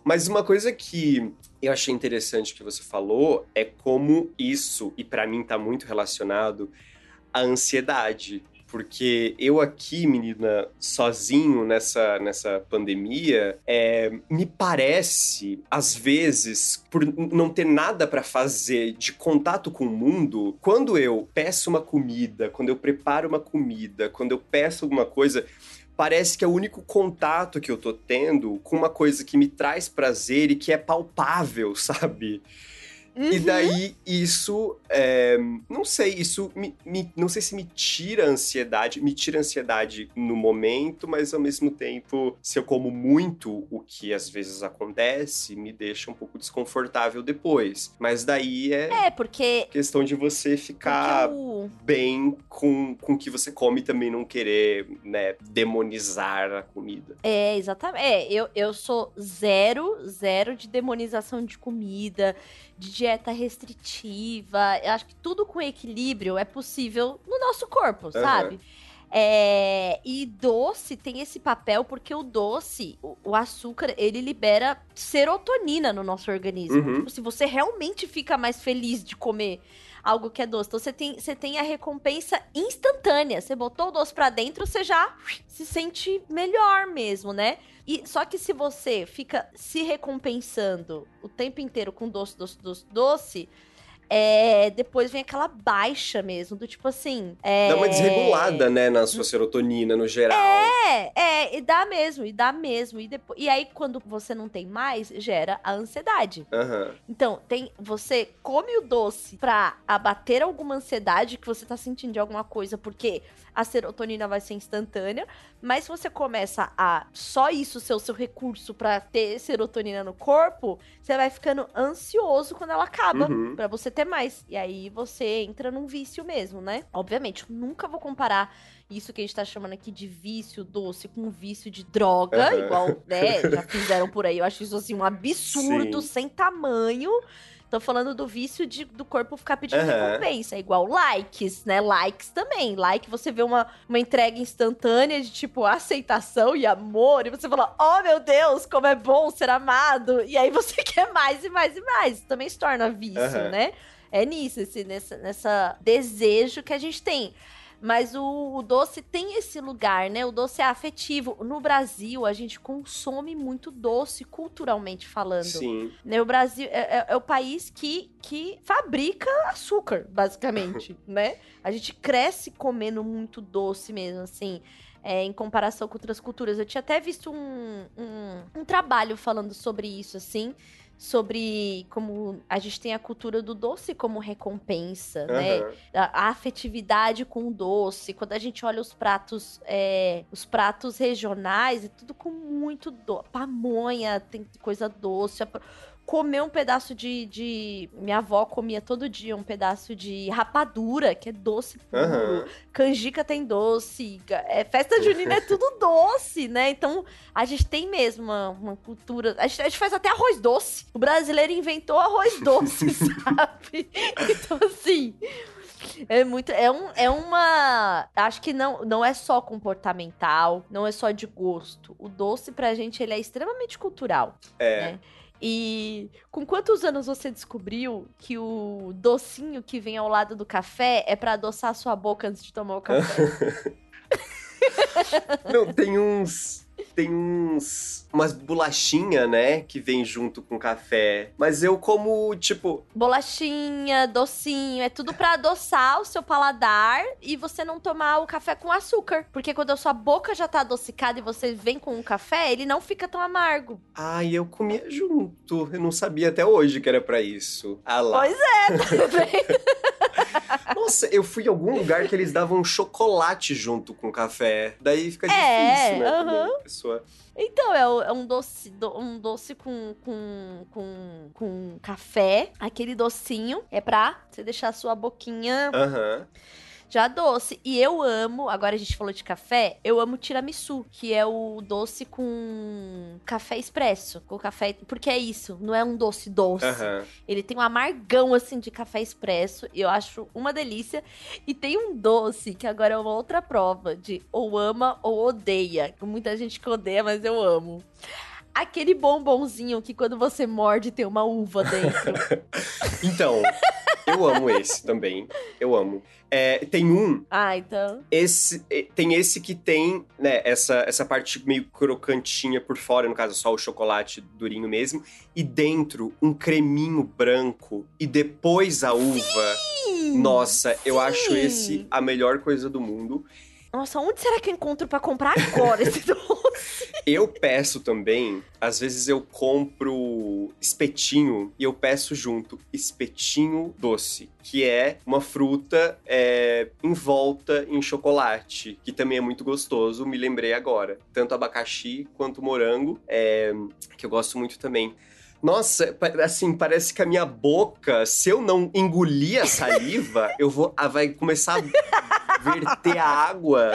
Mas uma coisa que eu achei interessante que você falou é como isso, e pra mim tá muito relacionado à ansiedade. Porque eu aqui, menina, sozinho nessa, nessa pandemia, é, me parece, às vezes, por não ter nada pra fazer de contato com o mundo, quando eu peço uma comida, quando eu preparo uma comida, quando eu peço alguma coisa, parece que é o único contato que eu tô tendo com uma coisa que me traz prazer e que é palpável, sabe? E Uhum. daí isso, é, não sei, isso me, me- não sei se me tira a ansiedade, me tira a ansiedade no momento, mas ao mesmo tempo, se eu como muito, o que às vezes acontece, me deixa um pouco desconfortável depois. Mas daí é É, porque. questão de você ficar o- bem com, com o que você come e também não querer, né, demonizar a comida. É, exatamente. É, eu, eu sou zero, zero de demonização de comida, de dieta restritiva. Eu acho que tudo com equilíbrio é possível no nosso corpo, sabe? É, e doce tem esse papel porque o doce, o, o açúcar, ele libera serotonina no nosso organismo. Uhum. Tipo, se você realmente fica mais feliz de comer algo que é doce, então você tem, você tem a recompensa instantânea. Você botou o doce pra dentro, você já se sente melhor mesmo, né? E só que se você fica se recompensando o tempo inteiro com doce, doce, doce, doce, é, depois vem aquela baixa mesmo, do tipo assim. É... Dá uma desregulada, né, na sua serotonina no geral. É, é, e dá mesmo, e dá mesmo. E, depois, e aí, quando você não tem mais, gera a ansiedade. Aham. Então, tem você come o doce pra abater alguma ansiedade que você tá sentindo de alguma coisa, porque a serotonina vai ser instantânea, mas se você começa a só isso ser o seu recurso pra ter serotonina no corpo, você vai ficando ansioso quando ela acaba, Uhum. Pra você ter mais. E aí você entra num vício mesmo, né? Obviamente, eu nunca vou comparar isso que a gente tá chamando aqui de vício doce com vício de droga, Aham. igual, né, já fizeram por aí. Eu acho isso assim um absurdo, Sim. sem tamanho. Tô falando do vício de, do corpo ficar pedindo Aham. recompensa, igual likes, né? Likes também. Like, você vê uma, uma entrega instantânea de tipo aceitação e amor, e você fala, oh meu Deus, como é bom ser amado. E aí você quer mais e mais e mais. Também se torna vício, Aham. né? É nisso, esse, nessa, nessa desejo que a gente tem. Mas o, o doce tem esse lugar, né? O doce é afetivo. No Brasil, a gente consome muito doce, culturalmente falando. Sim. Né, O Brasil é, é- é o país que, que fabrica açúcar, basicamente, né? A gente cresce comendo muito doce mesmo, assim, é, em comparação com outras culturas. Eu tinha até visto um, um, um trabalho falando sobre isso, assim, sobre como a gente tem a cultura do doce como recompensa, né? Aham. a, afetividade com o doce. Quando a gente olha os pratos, é, os pratos regionais, é tudo com muito doce. Pamonha, tem coisa doce. A- Comer um pedaço de, de. Minha avó comia todo dia um pedaço de rapadura, que é doce puro. Aham. Canjica tem doce. É, festa junina é tudo doce, né? Então, a gente tem mesmo uma, uma cultura. A gente, a gente faz até arroz doce. O brasileiro inventou arroz doce, sabe? Então, assim. É muito. É, um, é uma. Acho que não, não é só comportamental, não é só de gosto. O doce, pra gente, ele é extremamente cultural. É. né? E com quantos anos você descobriu que o docinho que vem ao lado do café é pra adoçar a sua boca antes de tomar o café? Não, tem uns. Tem uns. Umas bolachinha, né? Que vem junto com café. Mas eu como, tipo. Bolachinha, docinho, é tudo pra adoçar o seu paladar e você não tomar o café com açúcar. Porque quando a sua boca já tá adocicada e você vem com um café, ele não fica tão amargo. Ai, eu comia junto. Eu não sabia até hoje que era pra isso. Ah lá. Pois é, tá vendo? Nossa, eu fui em algum lugar que eles davam chocolate junto com café. Daí fica É, difícil, né? também, pessoa. Então, é, é um doce, do- um doce com, com, com, com café. Aquele docinho é pra você deixar a sua boquinha Aham. Já doce. E eu amo, agora a gente falou de café, eu amo tiramisu, que é o doce com café expresso. Com café. Porque é isso, não é um doce doce. Aham. Ele tem um amargão, assim, de café expresso. E eu acho uma delícia. E tem um doce, que agora é uma outra prova, de ou ama ou odeia. Muita gente que odeia, mas eu amo. Aquele bombonzinho que quando você morde tem uma uva dentro. Então, eu amo esse também. Eu amo. É, tem um ah, então. Esse, eh, tem esse que tem, né, essa, essa parte meio crocantinha por fora, no caso só o chocolate durinho mesmo, e dentro um creminho branco e depois a uva. Nossa, eu acho sim. esse a melhor coisa do mundo. Nossa, onde será que eu encontro pra comprar agora esse doce? Eu peço também, às vezes eu compro espetinho e eu peço junto espetinho doce, que é uma fruta é, envolta em chocolate, que também é muito gostoso, me lembrei agora. Tanto abacaxi quanto morango, é, que eu gosto muito também. Nossa, assim, parece que a minha boca, se eu não engolir a saliva, eu vou, ah, vai começar a verter a água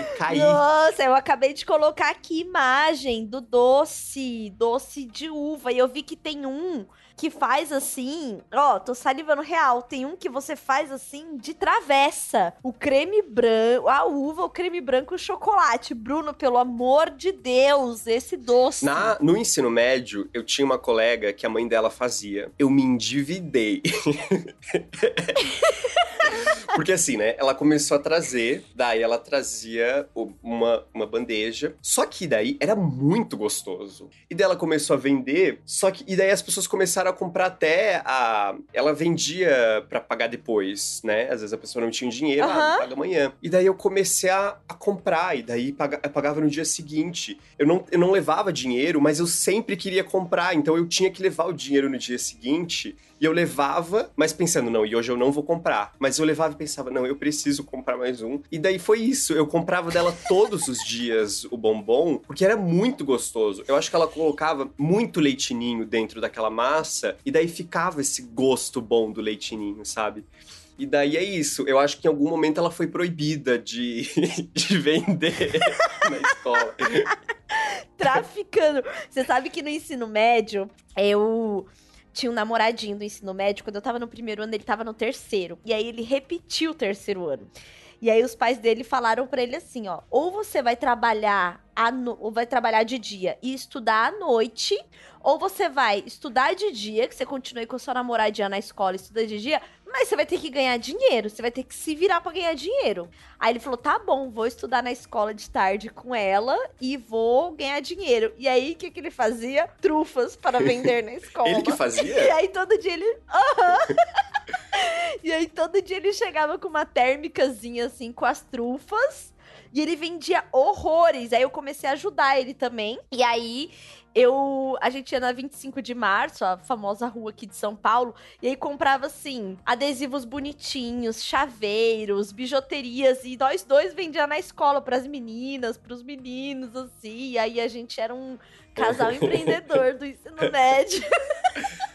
e cair. Nossa, eu acabei de colocar aqui imagem do doce, doce de uva. E eu vi que tem um que faz assim. Ó, tô salivando real. Tem um que você faz assim de travessa. O creme branco, a uva, o creme branco e o chocolate. Bruno, pelo amor de Deus, esse doce. Na, no ensino médio, eu tinha uma colega que a mãe dela fazia. Eu me endividei. Porque assim, né? Ela começou a trazer, daí ela trazia uma, uma bandeja. Só que daí era muito gostoso. E daí ela começou a vender, só que. E daí as pessoas começaram a comprar até a. Ela vendia para pagar depois, né? Às vezes a pessoa não tinha dinheiro, uhum. ah, paga amanhã. E daí eu comecei a, a comprar, e daí paga, eu pagava no dia seguinte. Eu não, eu não levava dinheiro, mas eu sempre queria comprar, então eu tinha que levar o dinheiro no dia seguinte. E eu levava, mas pensando, não, e hoje eu não vou comprar. Mas eu levava e pensava, não, eu preciso comprar mais um. E daí foi isso. Eu comprava dela todos os dias o bombom, porque era muito gostoso. Eu acho que ela colocava muito leitinho dentro daquela massa, e daí ficava esse gosto bom do leitinho, sabe? E daí é isso. Eu acho que em algum momento ela foi proibida de, de vender na escola. Traficando. Você sabe que no ensino médio, eu tinha um namoradinho do ensino médio. Quando eu tava no primeiro ano, ele tava no terceiro. E aí ele repetiu o terceiro ano. E aí os pais dele falaram para ele assim, ó, ou você vai trabalhar no... ou vai trabalhar de dia e estudar à noite, ou você vai estudar de dia, que você continue com sua namoradinha na escola estuda de dia, mas você vai ter que ganhar dinheiro, você vai ter que se virar para ganhar dinheiro. Aí ele falou: tá bom, vou estudar na escola de tarde com ela e vou ganhar dinheiro. E aí, o que, que ele fazia? Trufas para vender na escola. ele que fazia? E aí todo dia ele. Aham. e aí todo dia ele chegava com uma térmicazinha assim com as trufas. E ele vendia horrores. Aí eu comecei a ajudar ele também. E aí eu. A gente ia na 25 de março, a famosa rua aqui de São Paulo, e aí comprava assim, adesivos bonitinhos, chaveiros, bijuterias, e nós dois vendia na escola para as meninas, para os meninos, assim. E aí a gente era um casal empreendedor do ensino médio.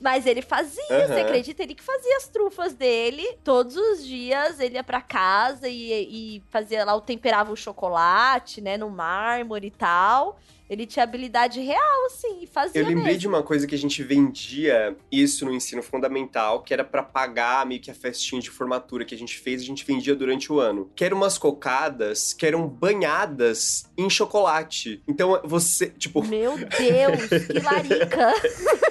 Mas ele fazia, uhum. você acredita? Ele que fazia as trufas dele. Todos os dias ele ia pra casa e, e fazia lá, o temperava o chocolate, né, no mármore e tal. Ele tinha habilidade real, assim, e fazia. Eu lembrei mesmo. de uma coisa que a gente vendia isso no ensino fundamental, que era para pagar meio que a festinha de formatura que a gente fez, a gente vendia durante o ano. Que eram umas cocadas que eram banhadas em chocolate. Então você, tipo. Meu Deus, que larica!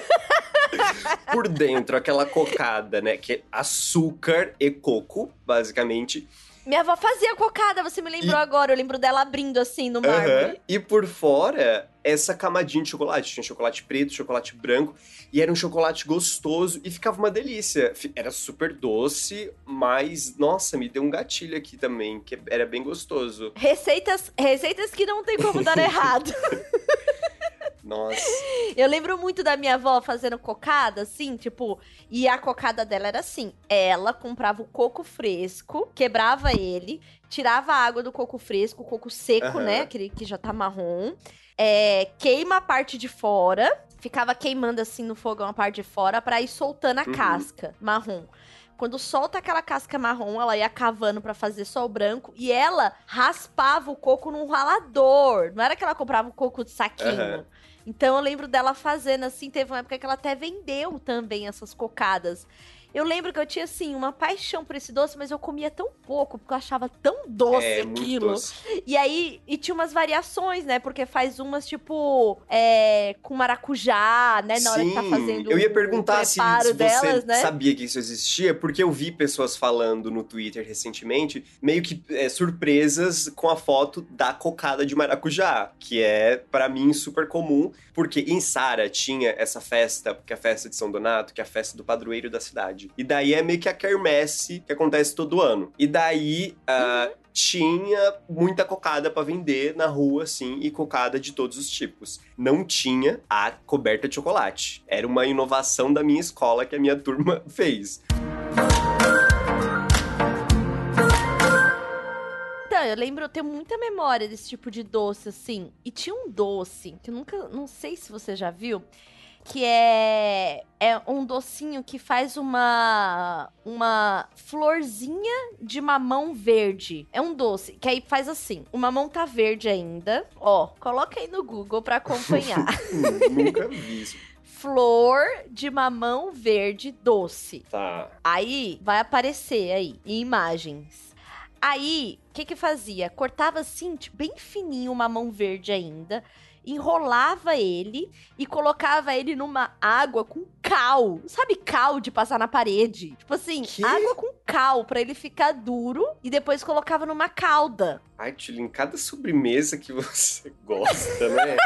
Por dentro, aquela cocada, né? Que é açúcar e coco, basicamente minha avó fazia cocada, você me lembrou e... agora. Eu lembro dela abrindo assim no mármore. Uhum. E por fora, essa camadinha de chocolate. Tinha chocolate preto, chocolate branco. E era um chocolate gostoso e ficava uma delícia. Era super doce, mas, nossa, me deu um gatilho aqui também, que era bem gostoso. Receitas, receitas que não tem como dar errado. Nossa. Eu lembro muito da minha avó fazendo cocada, assim, tipo, e a cocada dela era assim: ela comprava o coco fresco, quebrava ele, tirava a água do coco fresco, o coco seco, uhum. né? Aquele que já tá marrom. É, queima a parte de fora, ficava queimando assim no fogão a parte de fora para ir soltando a uhum. casca marrom. Quando solta aquela casca marrom, ela ia cavando para fazer só o branco e ela raspava o coco num ralador. Não era que ela comprava o coco de saquinho. Uhum. Então eu lembro dela fazendo assim, teve uma época que ela até vendeu também essas cocadas. Eu lembro que eu tinha, assim, uma paixão por esse doce, mas eu comia tão pouco, porque eu achava tão doce é, aquilo. Doce. E aí, e tinha umas variações, né? Porque faz umas, tipo, é, com maracujá, né? Na Sim, hora que tá fazendo Eu ia perguntar se, se delas, você né? sabia que isso existia, porque eu vi pessoas falando no Twitter recentemente, meio que é, surpresas com a foto da cocada de maracujá, que é, para mim, super comum, porque em Sara tinha essa festa, que é a festa de São Donato, que é a festa do padroeiro da cidade cidade. E daí é meio que a quermesse que acontece todo ano. E daí. Uh, uhum. Tinha muita cocada para vender na rua, assim, e cocada de todos os tipos. Não tinha a coberta de chocolate. Era uma inovação da minha escola que a minha turma fez. Então, eu lembro, eu tenho muita memória desse tipo de doce, assim. E tinha um doce, que eu nunca, não sei se você já viu, que é é um docinho que faz uma uma florzinha de mamão verde. É um doce que aí faz assim, o mamão tá verde ainda. Ó, coloca aí no Google para acompanhar. Nunca vi isso flor de mamão verde doce. Tá. Aí vai aparecer aí em imagens. Aí, o que que fazia? Cortava assim, tipo, bem fininho o mamão verde ainda enrolava ele e colocava ele numa água com cal. Sabe cal de passar na parede? Tipo assim, que? água com cal pra ele ficar duro e depois colocava numa calda. Ai, Tulin, cada sobremesa que você gosta, né?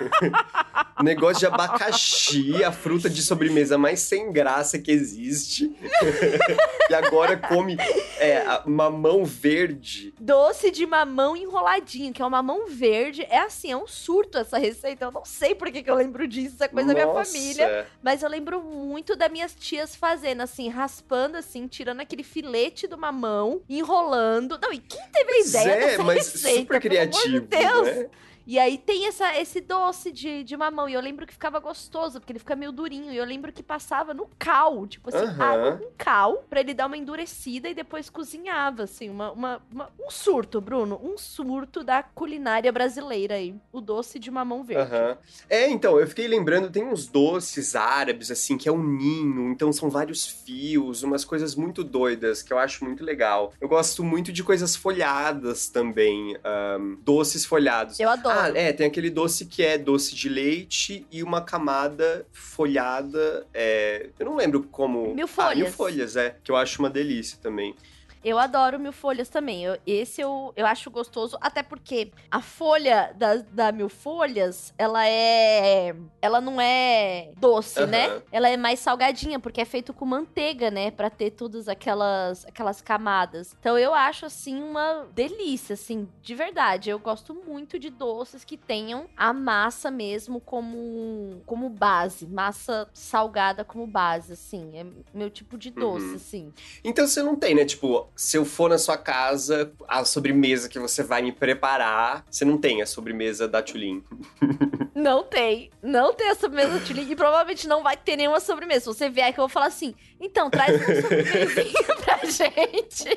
Negócio de abacaxi, a fruta de sobremesa mais sem graça que existe. e agora come é, mamão verde. Doce de mamão enroladinho, que é um mamão verde. É assim, é um surto essa receita. Eu não sei por que, que eu lembro disso, é coisa Nossa. da minha família. Mas eu lembro muito das minhas tias fazendo, assim, raspando, assim, tirando aquele filete do mamão, enrolando. Não, e quem teve a ideia é, dessa mas receita? Super criativo. De Deus. Né? E aí tem essa, esse doce de, de mamão. E eu lembro que ficava gostoso, porque ele fica meio durinho. E eu lembro que passava no cal, tipo assim, uhum. água com cal, pra ele dar uma endurecida e depois cozinhava, assim, uma, uma, uma, um surto, Bruno. Um surto da culinária brasileira aí. O doce de mamão verde. Uhum. É, então, eu fiquei lembrando, tem uns doces árabes, assim, que é um ninho, então são vários fios, umas coisas muito doidas, que eu acho muito legal. Eu gosto muito de coisas folhadas também, um, doces folhados. Eu adoro. Ah, é, tem aquele doce que é doce de leite e uma camada folhada. É, eu não lembro como. Mil folhas. Ah, mil folhas, é. Que eu acho uma delícia também. Eu adoro mil folhas também. Eu, esse eu, eu acho gostoso, até porque a folha da, da mil folhas, ela é. Ela não é doce, uhum. né? Ela é mais salgadinha, porque é feito com manteiga, né? Pra ter todas aquelas, aquelas camadas. Então eu acho, assim, uma delícia, assim, de verdade. Eu gosto muito de doces que tenham a massa mesmo como, como base. Massa salgada como base, assim. É meu tipo de doce, uhum. assim. Então você não tem, né? Tipo, se eu for na sua casa, a sobremesa que você vai me preparar, você não tem a sobremesa da Tulin. Não tem. Não tem a sobremesa da Tulin e provavelmente não vai ter nenhuma sobremesa. Se você vier que eu vou falar assim, então traz uma sobremesinha pra gente.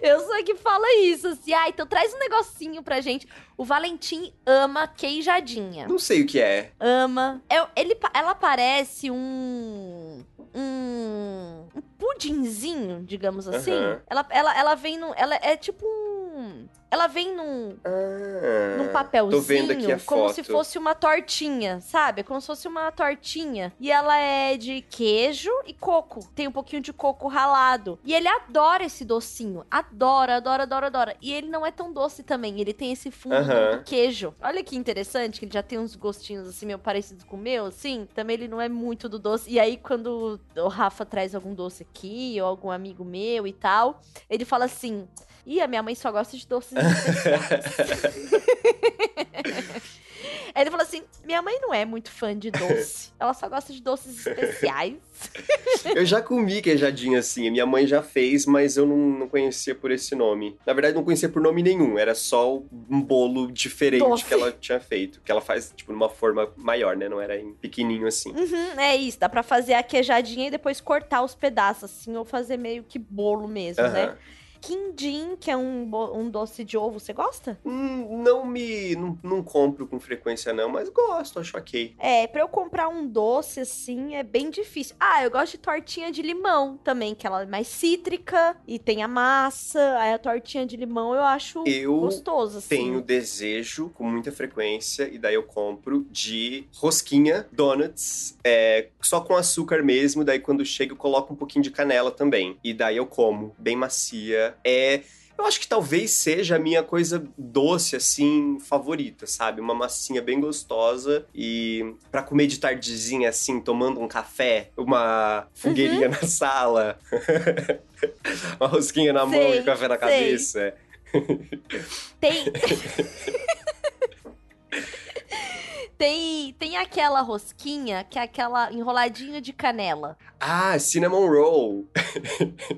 Eu sou que fala isso, assim, ah, então traz um negocinho pra gente. O Valentim ama queijadinha. Não sei o que é. Ama. É, ele, ela parece um um, um pudinzinho, digamos assim. Uhum. Ela, ela, ela vem no. Ela é tipo um. Ela vem num, ah, num papelzinho, como foto. se fosse uma tortinha, sabe? Como se fosse uma tortinha. E ela é de queijo e coco. Tem um pouquinho de coco ralado. E ele adora esse docinho. Adora, adora, adora, adora. E ele não é tão doce também. Ele tem esse fundo uhum. do queijo. Olha que interessante, que ele já tem uns gostinhos assim, meio parecidos com o meu, assim. Também ele não é muito do doce. E aí, quando o Rafa traz algum doce aqui, ou algum amigo meu e tal, ele fala assim. Ih, a minha mãe só gosta de doces especiais. Aí ele falou assim: minha mãe não é muito fã de doce. Ela só gosta de doces especiais. eu já comi queijadinha assim. Minha mãe já fez, mas eu não, não, conhecia por esse nome. Na verdade, não conhecia por nome nenhum. Era só um bolo diferente doce. que ela tinha feito. Que ela faz, tipo, numa forma maior, né? Não era em pequenininho assim. Uhum, é isso. Dá pra fazer a queijadinha e depois cortar os pedaços, assim, ou fazer meio que bolo mesmo, uhum. né? Quindim, que é um, um doce de ovo, você gosta? Hum, não me. Não, não, compro com frequência, não, mas gosto, acho ok. É, pra eu comprar um doce assim é bem difícil. Ah, eu gosto de tortinha de limão também, que ela é mais cítrica e tem a massa. Aí a tortinha de limão eu acho eu gostoso, assim. Tenho desejo com muita frequência, e daí eu compro de rosquinha, donuts, é, só com açúcar mesmo. Daí quando chega eu coloco um pouquinho de canela também. E daí eu como, bem macia é. Eu acho que talvez seja a minha coisa doce, assim, favorita, sabe? Uma massinha bem gostosa e para comer de tardezinha, assim, tomando um café, uma fogueirinha uhum. na sala, uma rosquinha na sei, mão e café na sei. cabeça. Tem. Tem, tem aquela rosquinha que é aquela enroladinha de canela. Ah, cinnamon roll.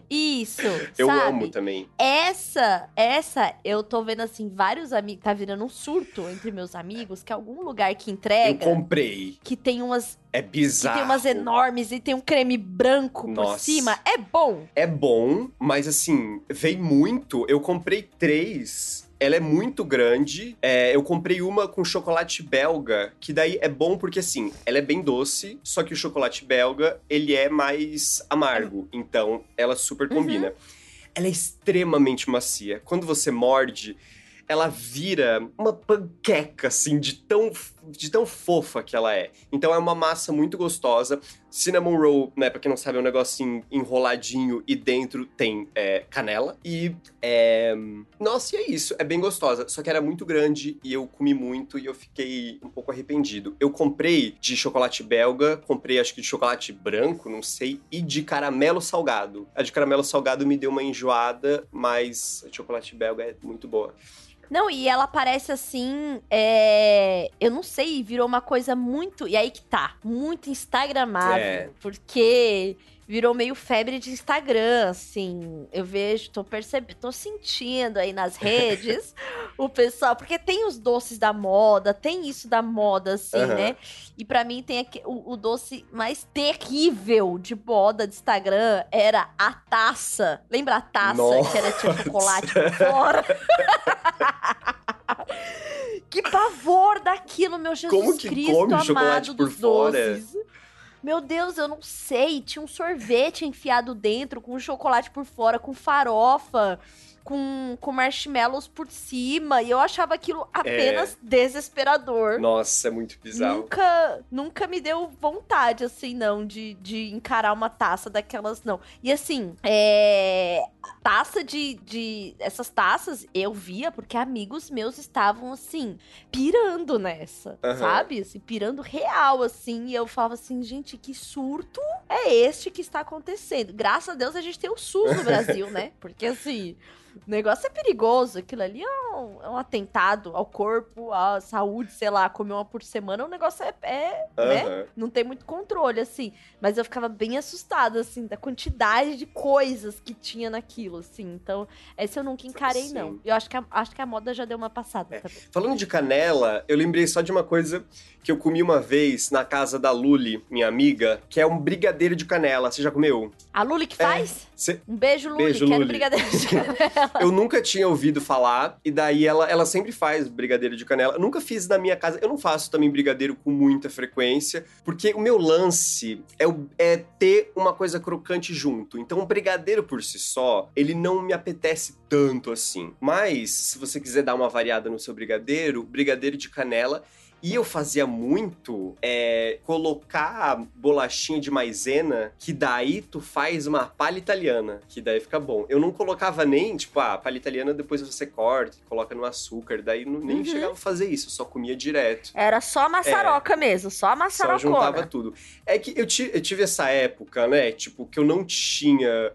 Isso. eu sabe? amo também. Essa, essa, eu tô vendo assim, vários amigos. Tá virando um surto entre meus amigos, que é algum lugar que entrega. Eu comprei. Que tem umas. É bizarro. Que tem umas enormes e tem um creme branco Nossa. por cima. É bom. É bom, mas assim, veio muito. Eu comprei três ela é muito grande. É, eu comprei uma com chocolate belga, que daí é bom porque, assim, ela é bem doce, só que o chocolate belga, ele é mais amargo. Então, ela super combina. Uhum. Ela é extremamente macia. Quando você morde, ela vira uma panqueca, assim, de tão de tão fofa que ela é. Então é uma massa muito gostosa. Cinnamon roll, né, pra quem não sabe, é um negocinho enroladinho e dentro tem é, canela. E é... Nossa, e é isso. É bem gostosa. Só que era muito grande e eu comi muito e eu fiquei um pouco arrependido. Eu comprei de chocolate belga, comprei acho que de chocolate branco, não sei, e de caramelo salgado. A de caramelo salgado me deu uma enjoada, mas a de chocolate belga é muito boa. Não, e ela parece assim, é... eu não sei, virou uma coisa muito, e aí que tá, muito instagramável, É. porque virou meio febre de Instagram, assim. Eu vejo, tô percebendo, tô sentindo aí nas redes o pessoal, porque tem os doces da moda, tem isso da moda, assim, Aham. né? E pra mim tem aqui, o, o doce mais terrível de moda de Instagram era a taça. Lembra a taça que era tinha chocolate por fora? que pavor daquilo, meu Jesus Como que Cristo come amado chocolate por dos fora? doces. Meu Deus, eu não sei. Tinha um sorvete enfiado dentro, com chocolate por fora, com farofa, com, com marshmallows por cima. E eu achava aquilo apenas desesperador. Nossa, é muito bizarro. Nunca, nunca me deu vontade, assim, não, de, de encarar uma taça daquelas, não. E assim, é. Taça de, de. Essas taças eu via porque amigos meus estavam, assim, pirando nessa, Aham. sabe? Assim, pirando real, assim. E eu falava assim, gente, que surto é este que está acontecendo? Graças a Deus a gente tem o SUS no Brasil, né? Porque, assim. O negócio é perigoso, aquilo ali é um, é um atentado ao corpo, à saúde, sei lá, comer uma por semana, o negócio é, é né? Aham. Não tem muito controle, assim. Mas eu ficava bem assustada, assim, da quantidade de coisas que tinha naquilo, assim. Então, esse eu nunca encarei, Sim. não. Eu acho que, a, acho que a moda já deu uma passada É. também. Falando de canela, eu lembrei só de uma coisa que eu comi uma vez na casa da Luli, minha amiga, que é um brigadeiro de canela. Você já comeu? A Luli que faz? Cê- Um beijo, Luli. Beijo, Quero Luli. brigadeiro de canela. Eu nunca tinha ouvido falar, e daí ela, ela sempre faz brigadeiro de canela. Eu nunca fiz na minha casa, eu não faço também brigadeiro com muita frequência, porque o meu lance é, é ter uma coisa crocante junto. Então, o brigadeiro por si só, ele não me apetece tanto assim. Mas, se você quiser dar uma variada no seu brigadeiro, brigadeiro de canela. E eu fazia muito é, colocar bolachinha de maisena, que daí tu faz uma palha italiana, que daí fica bom. Eu não colocava nem, tipo, a palha italiana depois você corta, e coloca no açúcar, daí não, nem Uhum. chegava a fazer isso, eu só comia direto. Era só a maçaroca mesmo, só a Só juntava tudo. É que eu, eu tive essa época, né? Tipo, que eu não tinha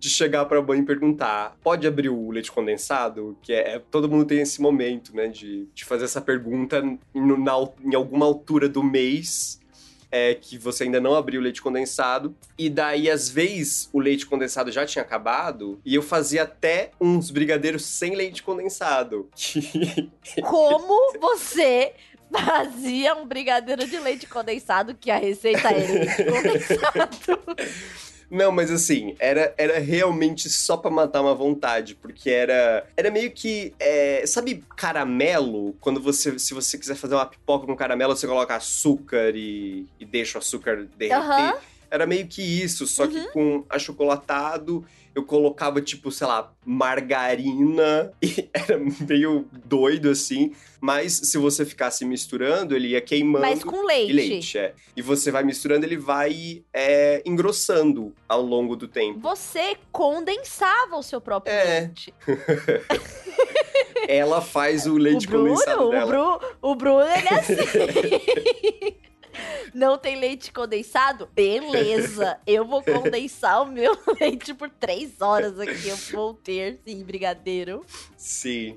de chegar pra mãe e perguntar: pode abrir o leite condensado? Que é. Todo mundo tem esse momento, né? De, de fazer essa pergunta no- na em alguma altura do mês. É, que você ainda não abriu o leite condensado. E daí, às vezes, o leite condensado já tinha acabado. E eu fazia até uns brigadeiros sem leite condensado. Como você fazia um brigadeiro de leite condensado, que a receita era leite condensado. Não, mas assim, era, era realmente só pra matar uma vontade, porque era era meio que, é, sabe caramelo? Quando você, se você quiser fazer uma pipoca com caramelo, você coloca açúcar e, e deixa o açúcar derreter. Aham. Era meio que isso, só que com achocolatado, eu colocava, tipo, sei lá, margarina, e era meio doido, assim. Mas se você ficasse misturando, ele ia queimando. Mas com leite. E leite, é. E você vai misturando, ele vai é, engrossando ao longo do tempo. Você condensava o seu próprio É. leite. Ela faz o leite o Bruno, condensado o, dela. Bru, o Bruno, ele é assim. Não tem leite condensado? Beleza. Eu vou condensar o meu leite por três horas aqui. Eu vou ter, sim, brigadeiro. Sim.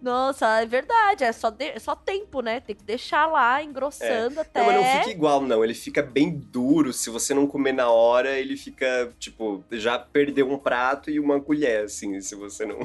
Nossa, é verdade. É só, de- é só tempo, né? Tem que deixar lá engrossando até. Não, mas não fica igual, não. Ele fica bem duro. Se você não comer na hora, ele fica, tipo, já perdeu um prato e uma colher, assim, se você não,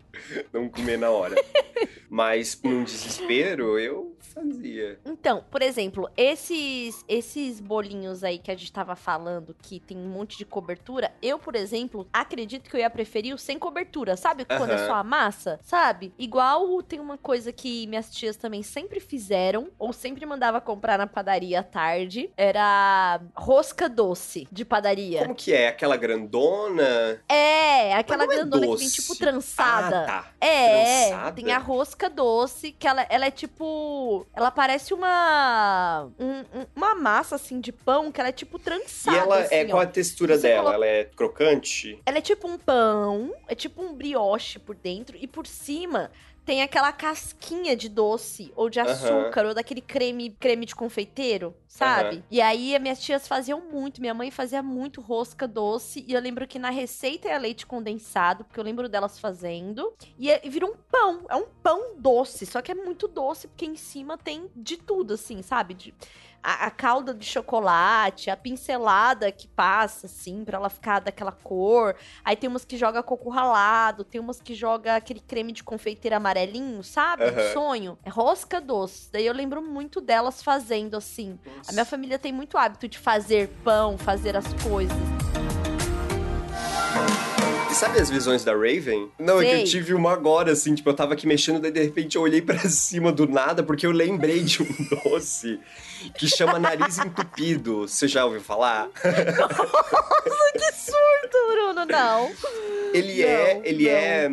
não comer na hora. Mas, num desespero, eu fazia. Então, por exemplo, esses esses bolinhos aí que a gente tava falando, que tem um monte de cobertura, eu, por exemplo, acredito que eu ia preferir o sem cobertura, sabe? Quando é Aham. só a massa, sabe? Igual tem uma coisa que minhas tias também sempre fizeram, ou sempre mandava comprar na padaria à tarde, era rosca doce de padaria. Como que é? Aquela grandona? É, aquela é grandona que vem tipo trançada. Ah, tá. É, Trançada? tem a rosca doce, que ela, ela é tipo. Ela parece uma. um- um- uma massa, assim, de pão que ela é tipo trançada. E ela assim, é qual ó. a textura Você dela? coloca- Ela é crocante? Ela é tipo um pão, é tipo um brioche por dentro, e por cima tem aquela casquinha de doce, ou de açúcar, ou daquele creme, creme de confeiteiro, sabe? Aham. E aí, as minhas tias faziam muito, minha mãe fazia muito rosca doce, e eu lembro que na receita é leite condensado, porque eu lembro delas fazendo, e, é, e vira um pão, é um pão doce, só que é muito doce, porque em cima tem de tudo, assim, sabe? De, a, a calda de chocolate, a pincelada que passa, assim, pra ela ficar daquela cor. Aí tem umas que joga coco ralado, tem umas que joga aquele creme de confeiteiro amarelinho, sabe? Um Aham. sonho. É rosca doce. Daí eu lembro muito delas fazendo, assim. A minha família tem muito hábito de fazer pão, fazer as coisas. Sabe as visões da Raven? Não, é que Sei. eu tive uma agora, assim, tipo, eu tava aqui mexendo, daí de repente eu olhei pra cima do nada, porque eu lembrei de um doce que chama nariz entupido. Você já ouviu falar? que surto, Bruno, não. Ele Não, é. Ele não. é.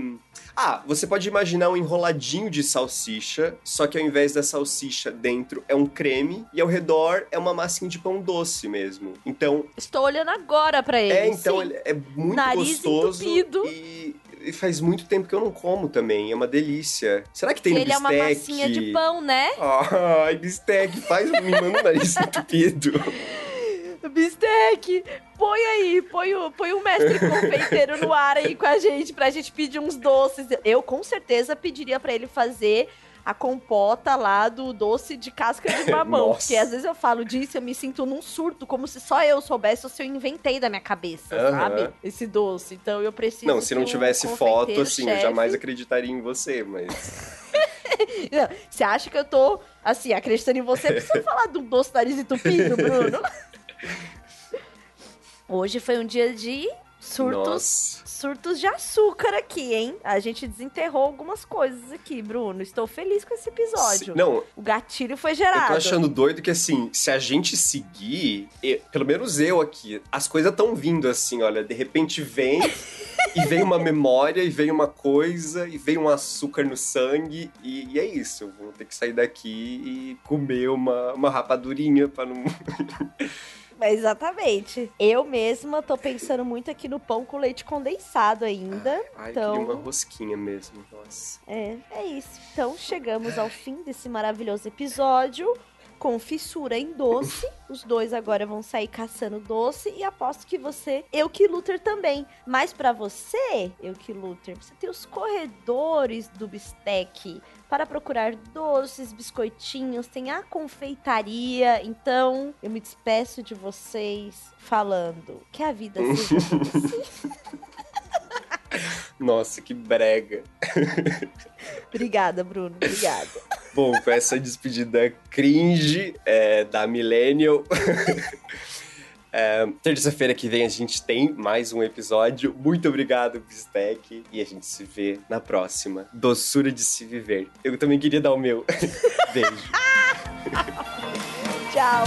Ah, você pode imaginar um enroladinho de salsicha, só que ao invés da salsicha dentro é um creme e ao redor é uma massinha de pão doce mesmo. Então, Estou olhando agora pra ele. é, então sim. ele é muito Nariz gostoso entupido. e, e faz muito tempo que eu não como também, é uma delícia. Será que tem no ele é uma bistec? massinha de pão, né? Ai, bistec, faz me manda um nariz entupido. Bistec, põe aí, põe o, põe o mestre confeiteiro no ar aí com a gente, pra gente pedir uns doces. Eu com certeza pediria pra ele fazer a compota lá do doce de casca de mamão. Nossa. porque às vezes eu falo disso e eu me sinto num surto, como se só eu soubesse ou se eu inventei da minha cabeça, sabe? Esse doce. Então eu preciso. Não, se não tivesse foto, confeiteiro assim, eu chefe- jamais acreditaria em você, mas. Não, Você acha que eu tô, assim, acreditando em você? Precisa falar do doce nariz entupido, Bruno? Hoje foi um dia de surtos Nossa. surtos de açúcar aqui, hein? A gente desenterrou algumas coisas aqui, Bruno. Estou feliz com esse episódio. Se- Não, O gatilho foi Eu gerado. tô achando doido que, assim, se a gente seguir, e- pelo menos eu aqui, as coisas estão vindo assim, olha, de repente vem, e vem uma memória, e vem uma coisa, e vem um açúcar no sangue, e, e é isso. Eu vou ter que sair daqui e comer uma, uma rapadurinha pra não. Exatamente. Eu mesma tô pensando muito aqui no pão com leite condensado ainda. Ai, Então- queria uma rosquinha mesmo, nossa. É, é isso. Então chegamos ao fim desse maravilhoso episódio. Com fissura em doce. Os dois agora vão sair caçando doce. E aposto que você, eu que Luther também. Mas pra você, eu que Luther, você tem os corredores do bistec para procurar doces, biscoitinhos, tem a confeitaria. Então, eu me despeço de vocês falando que a vida seja doce. Nossa, que brega. Obrigada, Bruno. Obrigada. Bom, com essa despedida cringe é, da Millennial. é, Terça-feira que vem a gente tem mais um episódio. Muito obrigado, Bistec. E a gente se vê na próxima. Doçura de se viver. Eu também queria dar o meu. Beijo. Tchau.